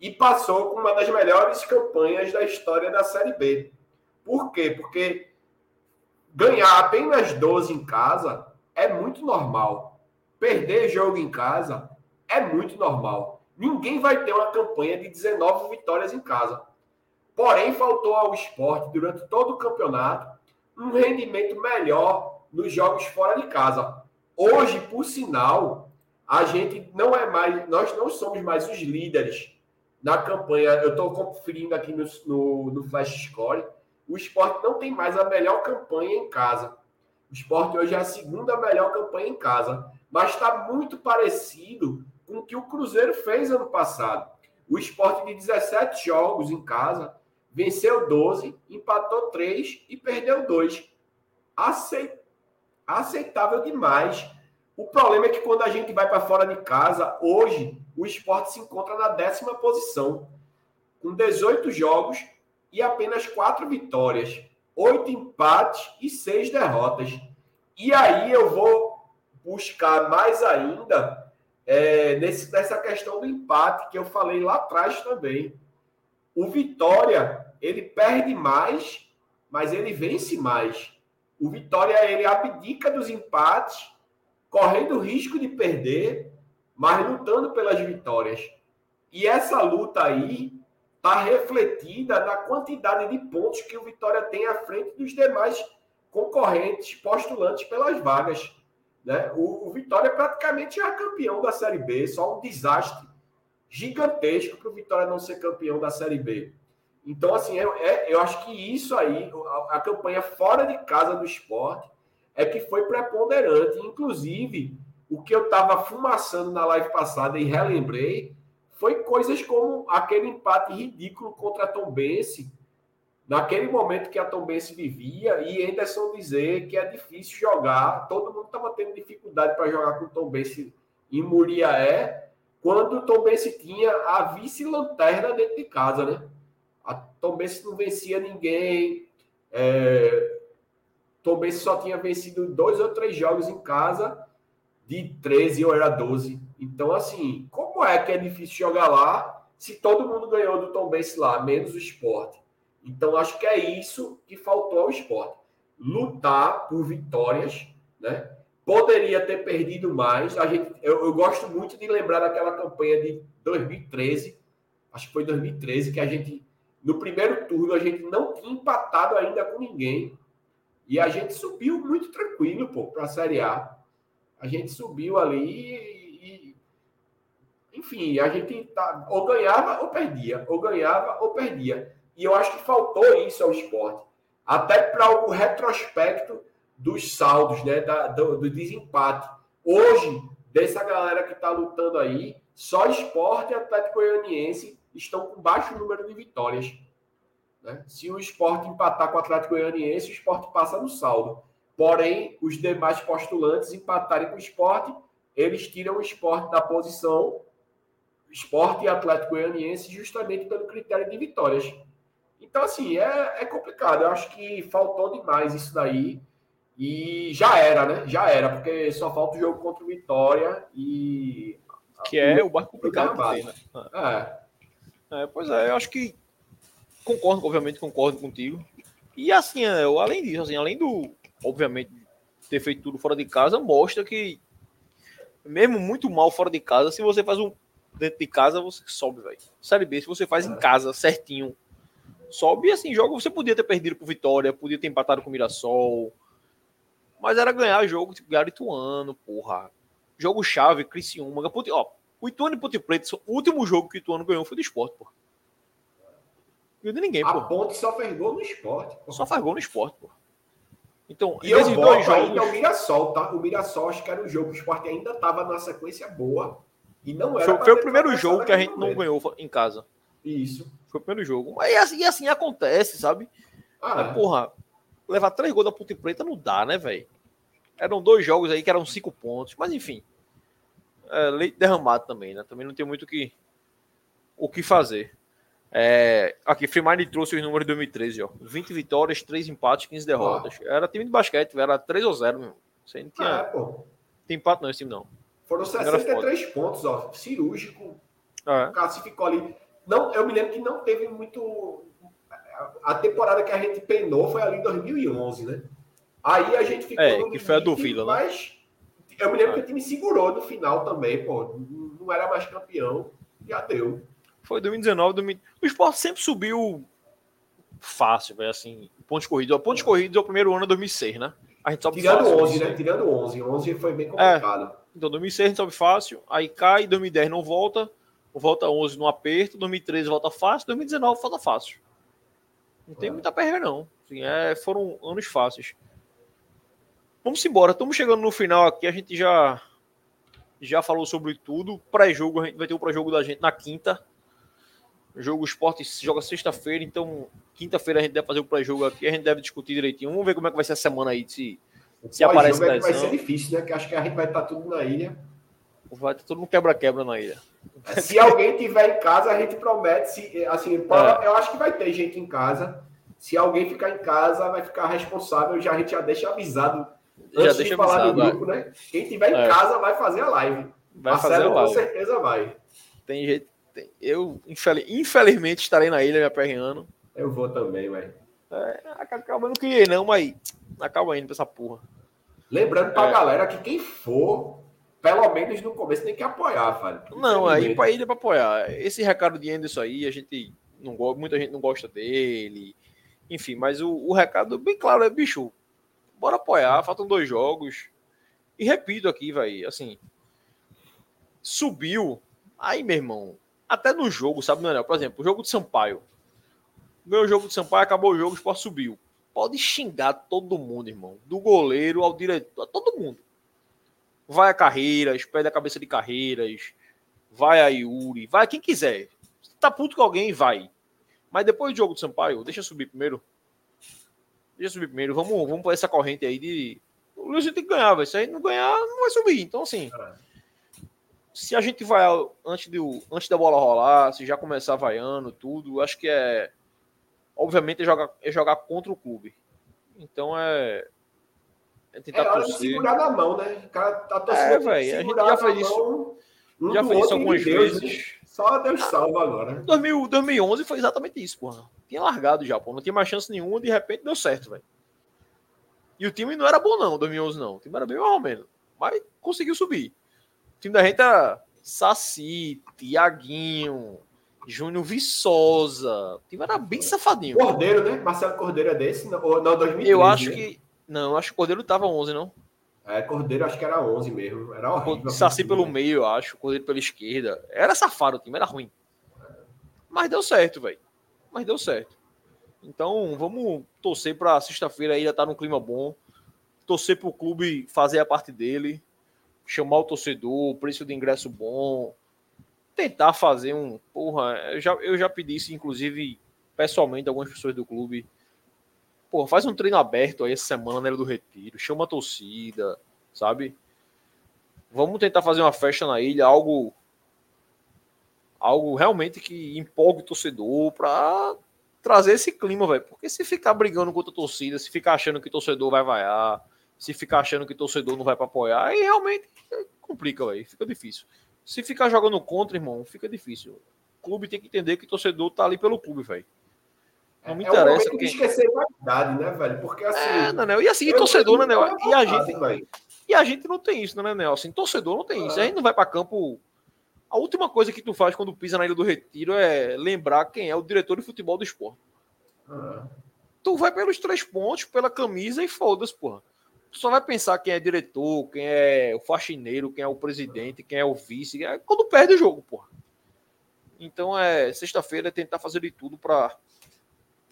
E passou com uma das melhores campanhas da história da Série B. Por quê? Porque ganhar apenas 12 em casa é muito normal. Perder jogo em casa é muito normal. Ninguém vai ter uma campanha de 19 vitórias em casa. Porém, faltou ao esporte, durante todo o campeonato, um rendimento melhor nos jogos fora de casa. Hoje, por sinal, a gente não é mais, nós não somos mais os líderes na campanha. Eu estou conferindo aqui no, no, no Flash Score. O esporte não tem mais a melhor campanha em casa. O esporte hoje é a segunda melhor campanha em casa. Mas está muito parecido com o que o Cruzeiro fez ano passado. O esporte de 17 jogos em casa venceu 12, empatou 3 e perdeu 2. Aceitável demais. O problema é que quando a gente vai para fora de casa, hoje o esporte se encontra na décima posição, com 18 jogos e apenas 4 vitórias, 8 empates e 6 derrotas. E aí eu vou buscar mais ainda é, nesse, nessa questão do empate que eu falei lá atrás também. O Vitória, ele perde mais, mas ele vence mais. O Vitória, ele abdica dos empates, correndo o risco de perder, mas lutando pelas vitórias. E essa luta aí está refletida na quantidade de pontos que o Vitória tem à frente dos demais concorrentes postulantes pelas vagas. Né? O, o Vitória praticamente é campeão da Série B, só um desastre gigantesco para o Vitória não ser campeão da Série B. Então, assim, é, é, eu acho que isso aí, a, a, campanha fora de casa do esporte, é que foi preponderante. Inclusive, o que eu estava fumaçando na live passada e relembrei foi coisas como aquele empate ridículo contra Tom Bense, naquele momento que a Tom Bense vivia, e Anderson dizer que é difícil jogar, todo mundo estava tendo dificuldade para jogar com o Tom Bense em Muriaé, quando o Tom Bense tinha a vice-lanterna dentro de casa, né? A Tom Bense não vencia ninguém, é... Tom Bense só tinha vencido dois ou três jogos em casa, de 13 ou era 12. Então, assim, como é que é difícil jogar lá se todo mundo ganhou do Tom Bense lá, menos o esporte? Então, acho que é isso que faltou ao esporte. Lutar por vitórias, né? Poderia ter perdido mais. A gente, eu, eu gosto muito de lembrar daquela campanha de 2013, acho que foi 2013, que a gente, no primeiro turno, a gente não tinha empatado ainda com ninguém. E a gente subiu muito tranquilo, pô, para a Série A. A gente subiu ali e, enfim, a gente tá, ou ganhava ou perdia, ou ganhava ou perdia. E eu acho que faltou isso ao esporte. Até para o retrospecto dos saldos, né? Da, do, do desempate. Hoje, dessa galera que está lutando aí, só esporte e Atlético Goianiense estão com baixo número de vitórias. Né? Se o esporte empatar com o Atlético Goianiense, o esporte passa no saldo. Porém, os demais postulantes empatarem com o esporte, eles tiram o esporte da posição esporte e Atlético Goianiense justamente pelo critério de vitórias. Então, assim, é, é complicado. Eu acho que faltou demais isso daí. E já era, né? Já era, porque só falta o jogo contra o Vitória e. Que é o mais complicado que tem, né? É. é. Pois é, eu acho que concordo, obviamente concordo contigo. E assim, eu, além disso, assim, além do, obviamente, ter feito tudo fora de casa, mostra que, mesmo muito mal fora de casa, se você faz um dentro de casa, você sobe, velho. Série B, se você faz em casa certinho, sobe. E assim, jogo você podia ter perdido pro Vitória, podia ter empatado com o Mirassol. Mas era ganhar jogo tipo Garituano, porra. Jogo chave, Criciúma. Ó, o Ituano e Ponte Preta, o último jogo que o Ituano ganhou foi do esporte, porra. Não de ninguém, A Ponte só fez gol no esporte. Porra. Só faz gol no esporte, porra. Então, e eu dois jogos... ainda o Mirassol, tá? O Mirassol acho que era um jogo o esporte ainda estava na sequência boa. E não era. Foi, foi o primeiro jogo que a gente momento. não ganhou em casa. Isso. Foi o primeiro jogo. E assim, e assim acontece, sabe? Ah, Mas, é. porra, levar três gols da Ponte Preta não dá, né, velho? Eram dois jogos aí que eram cinco pontos. Mas enfim. É, leite derramado também, né? Também não tem muito o que, o que fazer. É, aqui, Freeman trouxe os números de 2013, ó. 20 vitórias, 3 empates, 15 derrotas. Ah. Era time de basquete, era 3 ou 0, meu. Você não tinha. Ah, é. Tem empate não, esse time não. Foram 63 pontos, ó. Cirúrgico. É. Classificou ali. Não, eu me lembro que não teve muito. A temporada que a gente penou foi ali em 2011, né? Aí a gente ficou. É, que foi a do Vila, né? Mas eu me lembro que o time segurou no final também, pô. Não era mais campeão. Já deu. Foi 2019, 2000... o esporte sempre subiu fácil, velho, assim, pontos corridos. Pontos corridos é o primeiro ano de 2006, né? A gente sobe Tirando fácil, 11, né? Tirando 11. 11 foi bem complicado. É. Então, 2006 a gente sobe fácil, aí cai, 2010 não volta, volta 11 no aperto, 2013 volta fácil, 2019 volta fácil. Não tem é. muita perda, não. Assim, é, foram anos fáceis. Vamos embora, estamos chegando no final aqui, a gente já já falou sobre tudo. Pré-jogo, a gente vai ter o pré-jogo da gente na quinta. O jogo esporte joga sexta-feira, então quinta-feira a gente deve fazer o pré-jogo aqui, a gente deve discutir direitinho. Vamos ver como é que vai ser a semana aí, se, se aparece é Vai ser difícil, né? Porque acho que a gente vai estar tudo na ilha. Vai estar tudo no quebra-quebra na ilha. Se alguém tiver em casa, a gente promete. Se, assim, é. eu acho que vai ter gente em casa. Se alguém ficar em casa, vai ficar responsável. Já, a gente já deixa avisado já Antes deixa de falar avisado, do grupo, né? Quem tiver em é. casa vai fazer a live. Vai fazer a live. com certeza vai. Tem jeito. Tem. Eu, infelizmente, estarei na ilha me aperreando. Eu vou também, velho. É, acaba não queria não, mas acaba indo pra essa porra. Lembrando pra é. galera que quem for, pelo menos no começo, tem que apoiar, velho. Não, aí pra ilha pra apoiar. Esse recado de Anderson aí, a gente não gosta, muita gente não gosta dele. Enfim, mas o, o recado bem claro é, bicho, bora apoiar, faltam dois jogos. E repito aqui, vai, assim, subiu. Aí, meu irmão, até no jogo, sabe, Daniel? Por exemplo, o jogo de Sampaio. Meu jogo de Sampaio, acabou o jogo, o Sport subiu. Pode xingar todo mundo, irmão. Do goleiro ao diretor, a todo mundo. Vai a Carreiras, pede a cabeça de Carreiras, vai a Yuri, vai quem quiser. Se tá puto com alguém, vai. Mas depois do jogo de Sampaio, deixa subir primeiro. Deixa subir primeiro. Vamos, vamos por essa corrente aí de. O Luiz tem que ganhar, véio. se a gente não ganhar, não vai subir. Então, assim. Se a gente vai antes, do, antes da bola rolar, se já começar vaiando, tudo, acho que é. Obviamente é jogar, é jogar contra o clube. Então é. É tentar é hora de segurar na mão, né? O cara tá torcendo. É, velho. A gente já fez isso. Um já fez isso algumas Deus, vezes. Né? Só Deus salva agora. 2000, 2011 foi exatamente isso, porra. Tinha largado já, pô. Não tinha mais chance nenhuma, de repente deu certo, velho. E o time não era bom, não, 2011, não. O time era bem mal menos. Mas conseguiu subir. O time da gente era Saci, Tiaguinho, Júnior Viçosa. O time era bem safadinho. Cordeiro, né? Marcelo Cordeiro é desse? Não, não 2013, Eu acho né? que. Não, acho que o Cordeiro tava 11, não. É, Cordeiro acho que era 11 mesmo. Era horrível. Saci pelo meio, eu acho. Cordeiro pela esquerda. Era safado o time, era ruim. Mas deu certo, velho. Mas deu certo. Então, vamos torcer para sexta-feira ainda estar tá num clima bom. Torcer para o clube fazer a parte dele. Chamar o torcedor, preço de ingresso bom. Tentar fazer um. Porra, eu já, eu já pedi isso, inclusive, pessoalmente, a algumas pessoas do clube Pô, faz um treino aberto aí essa semana na do Retiro, chama a torcida, sabe? Vamos tentar fazer uma festa na ilha, algo algo realmente que empolgue o torcedor para trazer esse clima, velho. Porque se ficar brigando contra a torcida, se ficar achando que o torcedor vai vaiar, se ficar achando que o torcedor não vai para apoiar, aí realmente complica, velho. Fica difícil. Se ficar jogando contra, irmão, fica difícil. O clube tem que entender que o torcedor tá ali pelo clube, velho. Não me é interessa. É esquecer a verdade, né, velho? Porque assim. É, Nanel. E assim, torcedor, né, Nel? E a gente. Véio. E a gente não tem isso, né, Nel? Assim, torcedor não tem isso. A gente não vai para campo. A última coisa que tu faz quando pisa na Ilha do Retiro é lembrar quem é o diretor de futebol do esporte. Tu vai pelos três pontos, pela camisa e foda-se, porra. Tu só vai pensar quem é diretor, quem é o faxineiro, quem é o presidente, quem é o vice, é quando perde o jogo, porra. Então é sexta-feira é tentar fazer de tudo para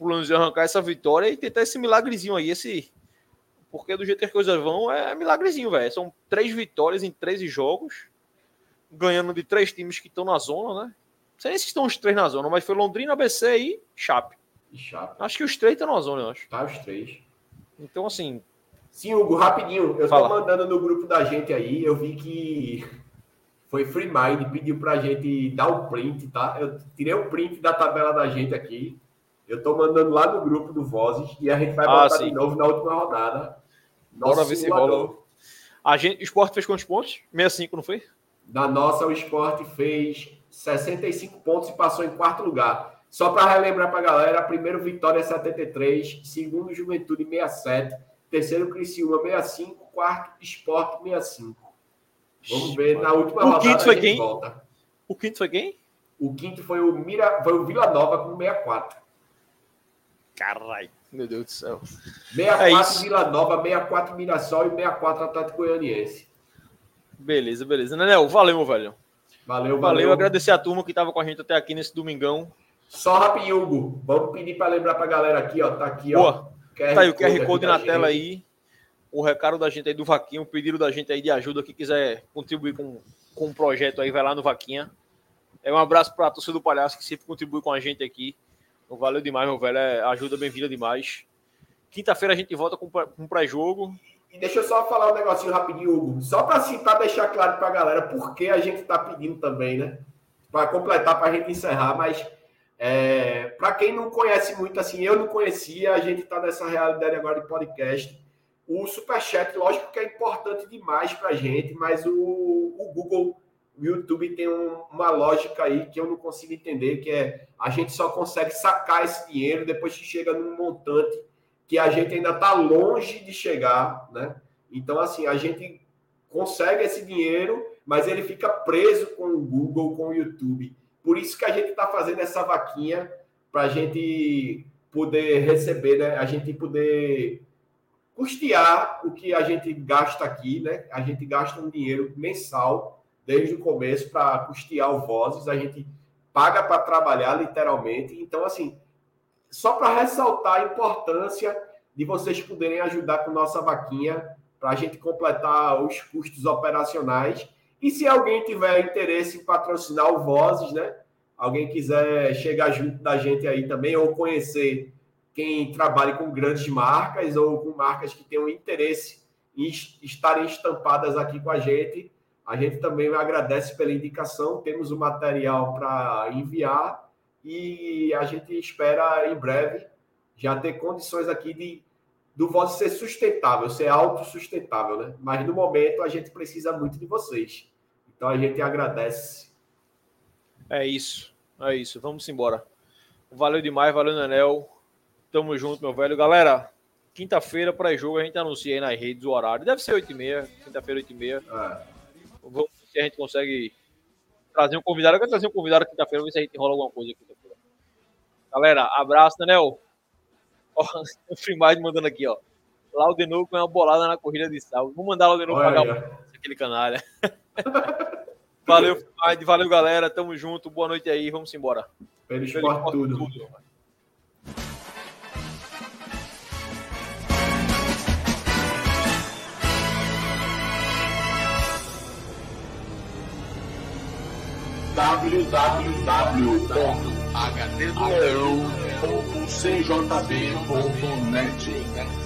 pro Lanús arrancar essa vitória e tentar esse milagrezinho aí, esse. Porque do jeito que as coisas vão, é milagrezinho, velho. São três vitórias em 13 jogos, ganhando de três times que estão na zona, né? Não sei nem se estão os três na zona, mas foi Londrina, ABC e Chape. E Chape. Acho que os três estão na zona, eu acho. Tá, os três. Então, assim. Sim, Hugo, rapidinho. Eu Fala. tô mandando no grupo da gente aí, eu vi que foi Free Mind, pediu pra gente dar o print, tá? Eu tirei o print da tabela da gente aqui. Eu estou mandando lá no grupo do Vozes e a gente vai ah, botar sim. de novo na última rodada. Nosso Bora ver se rola. A gente, o Sport fez quantos pontos? 65, não foi? Na nossa, o Sport fez 65 pontos e passou em quarto lugar. Só para relembrar para a galera, primeiro Vitória 73, segundo Juventude 67, terceiro Criciúma 65, quarto Sport 65. Vamos ver na última o rodada. Quinto foi quem? Volta. O quinto foi quem? O quinto foi o Mira, foi o Vila Nova com 64. Caralho, meu Deus do céu. 64 é Vila Nova, 64 Mirassol e 64 Atlético Goianiense. Beleza, beleza. Nenel, valeu, meu velho. Valeu, valeu. Valeu, agradecer a turma que estava com a gente até aqui nesse domingão. Só rapidinho, Hugo. Vamos pedir para lembrar para a galera aqui, ó. Tá aqui, Boa. ó. QR tá aí o QR Code na tela aí. O recado da gente aí do Vaquinha, o pedido da gente aí de ajuda. Quem quiser contribuir com, com o projeto aí, vai lá no Vaquinha. É um abraço para a torcida do Palhaço que sempre contribui com a gente aqui. Então, valeu demais, meu velho. É ajuda bem-vinda demais. Quinta-feira a gente volta com um pré-jogo. E deixa eu só falar um negocinho rapidinho, Hugo. Só para assim, deixar claro para a galera por que a gente está pedindo também, né? Para completar, para a gente encerrar, mas é, para quem não conhece muito, assim, eu não conhecia, a gente está nessa realidade agora de podcast. O Superchat, lógico que é importante demais para a gente, mas o, o Google o YouTube tem um, uma lógica aí que eu não consigo entender, que é a gente só consegue sacar esse dinheiro depois que chega num montante que a gente ainda está longe de chegar, né? Então, assim, a gente consegue esse dinheiro, mas ele fica preso com o Google, com o YouTube. Por isso que a gente está fazendo essa vaquinha para a gente poder receber, né? A gente poder custear o que a gente gasta aqui, né? A gente gasta um dinheiro mensal desde o começo para custear o Vozes, a gente paga para trabalhar literalmente. Então, assim, só para ressaltar a importância de vocês poderem ajudar com nossa vaquinha para a gente completar os custos operacionais. E se alguém tiver interesse em patrocinar o Vozes, né? Alguém quiser chegar junto da gente aí também, ou conhecer quem trabalha com grandes marcas ou com marcas que tenham interesse em estarem estampadas aqui com a gente, a gente também agradece pela indicação, temos o material para enviar e a gente espera em breve já ter condições aqui de do vosso ser sustentável, ser autossustentável, né? Mas no momento a gente precisa muito de vocês. Então a gente agradece. É isso, é isso. Vamos embora. Valeu demais, valeu, Nenel. Tamo junto, meu velho. Galera, quinta-feira, pré-jogo, a gente anuncia aí nas redes o horário. Deve ser 8h30, quinta-feira, 8h30. É. Vamos ver se a gente consegue trazer um convidado. Eu quero trazer um convidado quinta-feira, ver se a gente rola alguma coisa quinta-feira. Galera, abraço, Daniel. Ó, o Frimard mandando aqui, ó. Laudenor com uma bolada na corrida de sábado. Vou mandar o Laudenor pagar aquele canalha. valeu, Frimard. Valeu, galera. Tamo junto. Boa noite aí. Vamos embora. Pelo esporte, tudo. tudo www.hddoleão.cjb.net